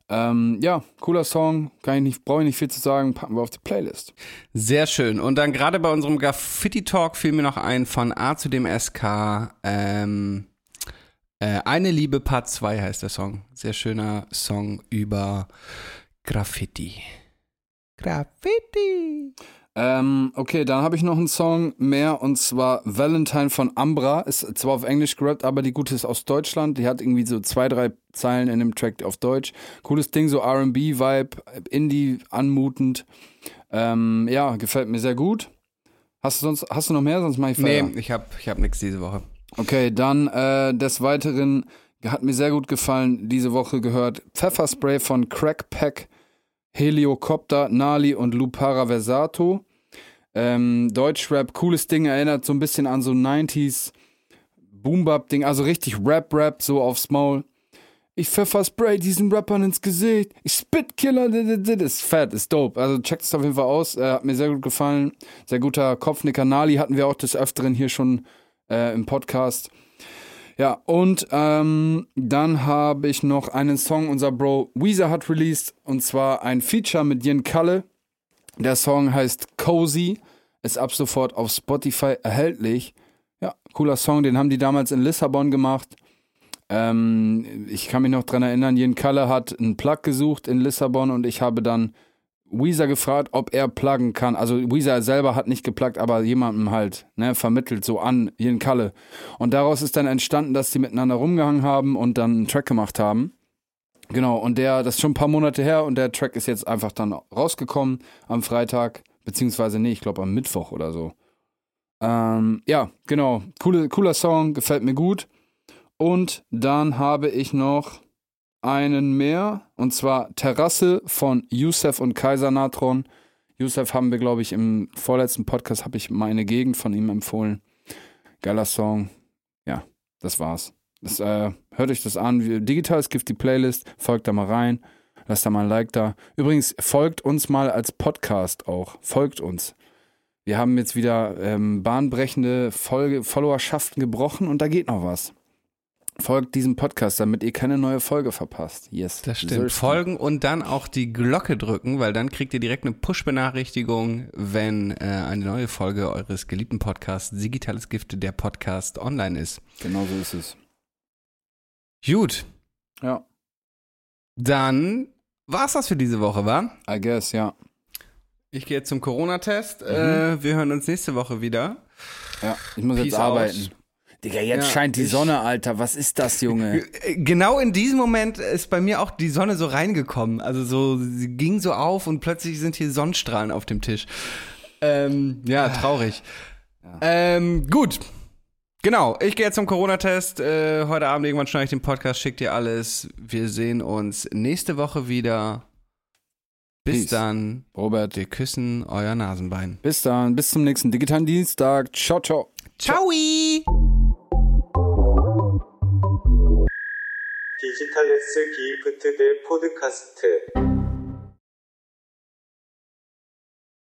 Ähm, ja, cooler Song, brauche ich nicht viel zu sagen, packen wir auf die Playlist. Sehr schön. Und dann gerade bei unserem Graffiti-Talk fiel mir noch ein von A zu dem SK. Ähm, äh, Eine Liebe Part 2 heißt der Song. Sehr schöner Song über Graffiti. Graffiti. Ähm, okay, dann habe ich noch einen Song mehr und zwar Valentine von Ambra. Ist zwar auf Englisch gerappt, aber die gute ist aus Deutschland. Die hat irgendwie so zwei, drei Zeilen in dem Track auf Deutsch. Cooles Ding, so RB-Vibe, Indie anmutend. Ähm, ja, gefällt mir sehr gut. Hast du sonst, hast du noch mehr? Sonst mach ich Nee, Feuer. ich habe ich hab nichts diese Woche. Okay, dann äh, des Weiteren hat mir sehr gut gefallen, diese Woche gehört Pfefferspray von Crackpack, Heliocopter, Nali und Lupara Versato. Ähm, Deutschrap, cooles Ding, erinnert so ein bisschen an so 90s Boom-Bap-Ding, also richtig Rap-Rap, so aufs Maul. Ich pfefferspray diesen Rappern ins Gesicht. Ich Spitkiller, ist fett, ist dope. Also checkt es auf jeden Fall aus. Äh, hat mir sehr gut gefallen. Sehr guter Kopfnicker. Nali hatten wir auch des Öfteren hier schon äh, im Podcast. Ja, und ähm, dann habe ich noch einen Song, unser Bro Weezer hat released, und zwar ein Feature mit Jen Kalle. Der Song heißt Cozy, ist ab sofort auf Spotify erhältlich. Ja, cooler Song, den haben die damals in Lissabon gemacht. Ähm, ich kann mich noch dran erinnern, Jen Kalle hat einen Plug gesucht in Lissabon und ich habe dann Weezer gefragt, ob er pluggen kann. Also Weezer selber hat nicht gepluggt, aber jemandem halt ne, vermittelt so an Jen Kalle. Und daraus ist dann entstanden, dass die miteinander rumgehangen haben und dann einen Track gemacht haben. Genau, und der, das ist schon ein paar Monate her und der Track ist jetzt einfach dann rausgekommen am Freitag, beziehungsweise, nee, ich glaube am Mittwoch oder so. Ähm, ja, genau, Coole, cooler Song, gefällt mir gut. Und dann habe ich noch einen mehr, und zwar Terrasse von Youssef und Kaiser Natron. Youssef haben wir, glaube ich, im vorletzten Podcast, habe ich meine Gegend von ihm empfohlen. Geiler Song. Ja, das war's. Das, äh, hört euch das an. Digitales Gift, die Playlist. Folgt da mal rein. Lasst da mal ein Like da. Übrigens, folgt uns mal als Podcast auch. Folgt uns. Wir haben jetzt wieder ähm, bahnbrechende Folge, Followerschaften gebrochen und da geht noch was. Folgt diesem Podcast, damit ihr keine neue Folge verpasst. Yes. Das stimmt. Du. Folgen und dann auch die Glocke drücken, weil dann kriegt ihr direkt eine Push-Benachrichtigung, wenn äh, eine neue Folge eures geliebten Podcasts Digitales Gift, der Podcast, online ist. Genau so ist es. Gut, Ja, dann war's das für diese Woche, wa? I guess, ja. Ich gehe jetzt zum Corona-Test. Mhm. Äh, wir hören uns nächste Woche wieder. Ja, ich muss Peace jetzt arbeiten. out. Digga, jetzt Ja, scheint die Sonne, Alter. Was ist das, Junge? [LAUGHS] Genau in diesem Moment ist bei mir auch die Sonne so reingekommen. Also so, sie ging so auf und plötzlich sind hier Sonnenstrahlen auf dem Tisch. Ähm, ja, traurig. Ähm, gut. Genau, ich gehe jetzt zum Corona-Test. Äh, heute Abend irgendwann schneide ich den Podcast, schickt ihr alles. Wir sehen uns nächste Woche wieder. Bis Peace. dann. Robert, Wir küssen euer Nasenbein. bis dann. Bis zum nächsten digitalen Dienstag. Ciao, ciao. Ciao! 디지털 S 기프트 대 포드카스트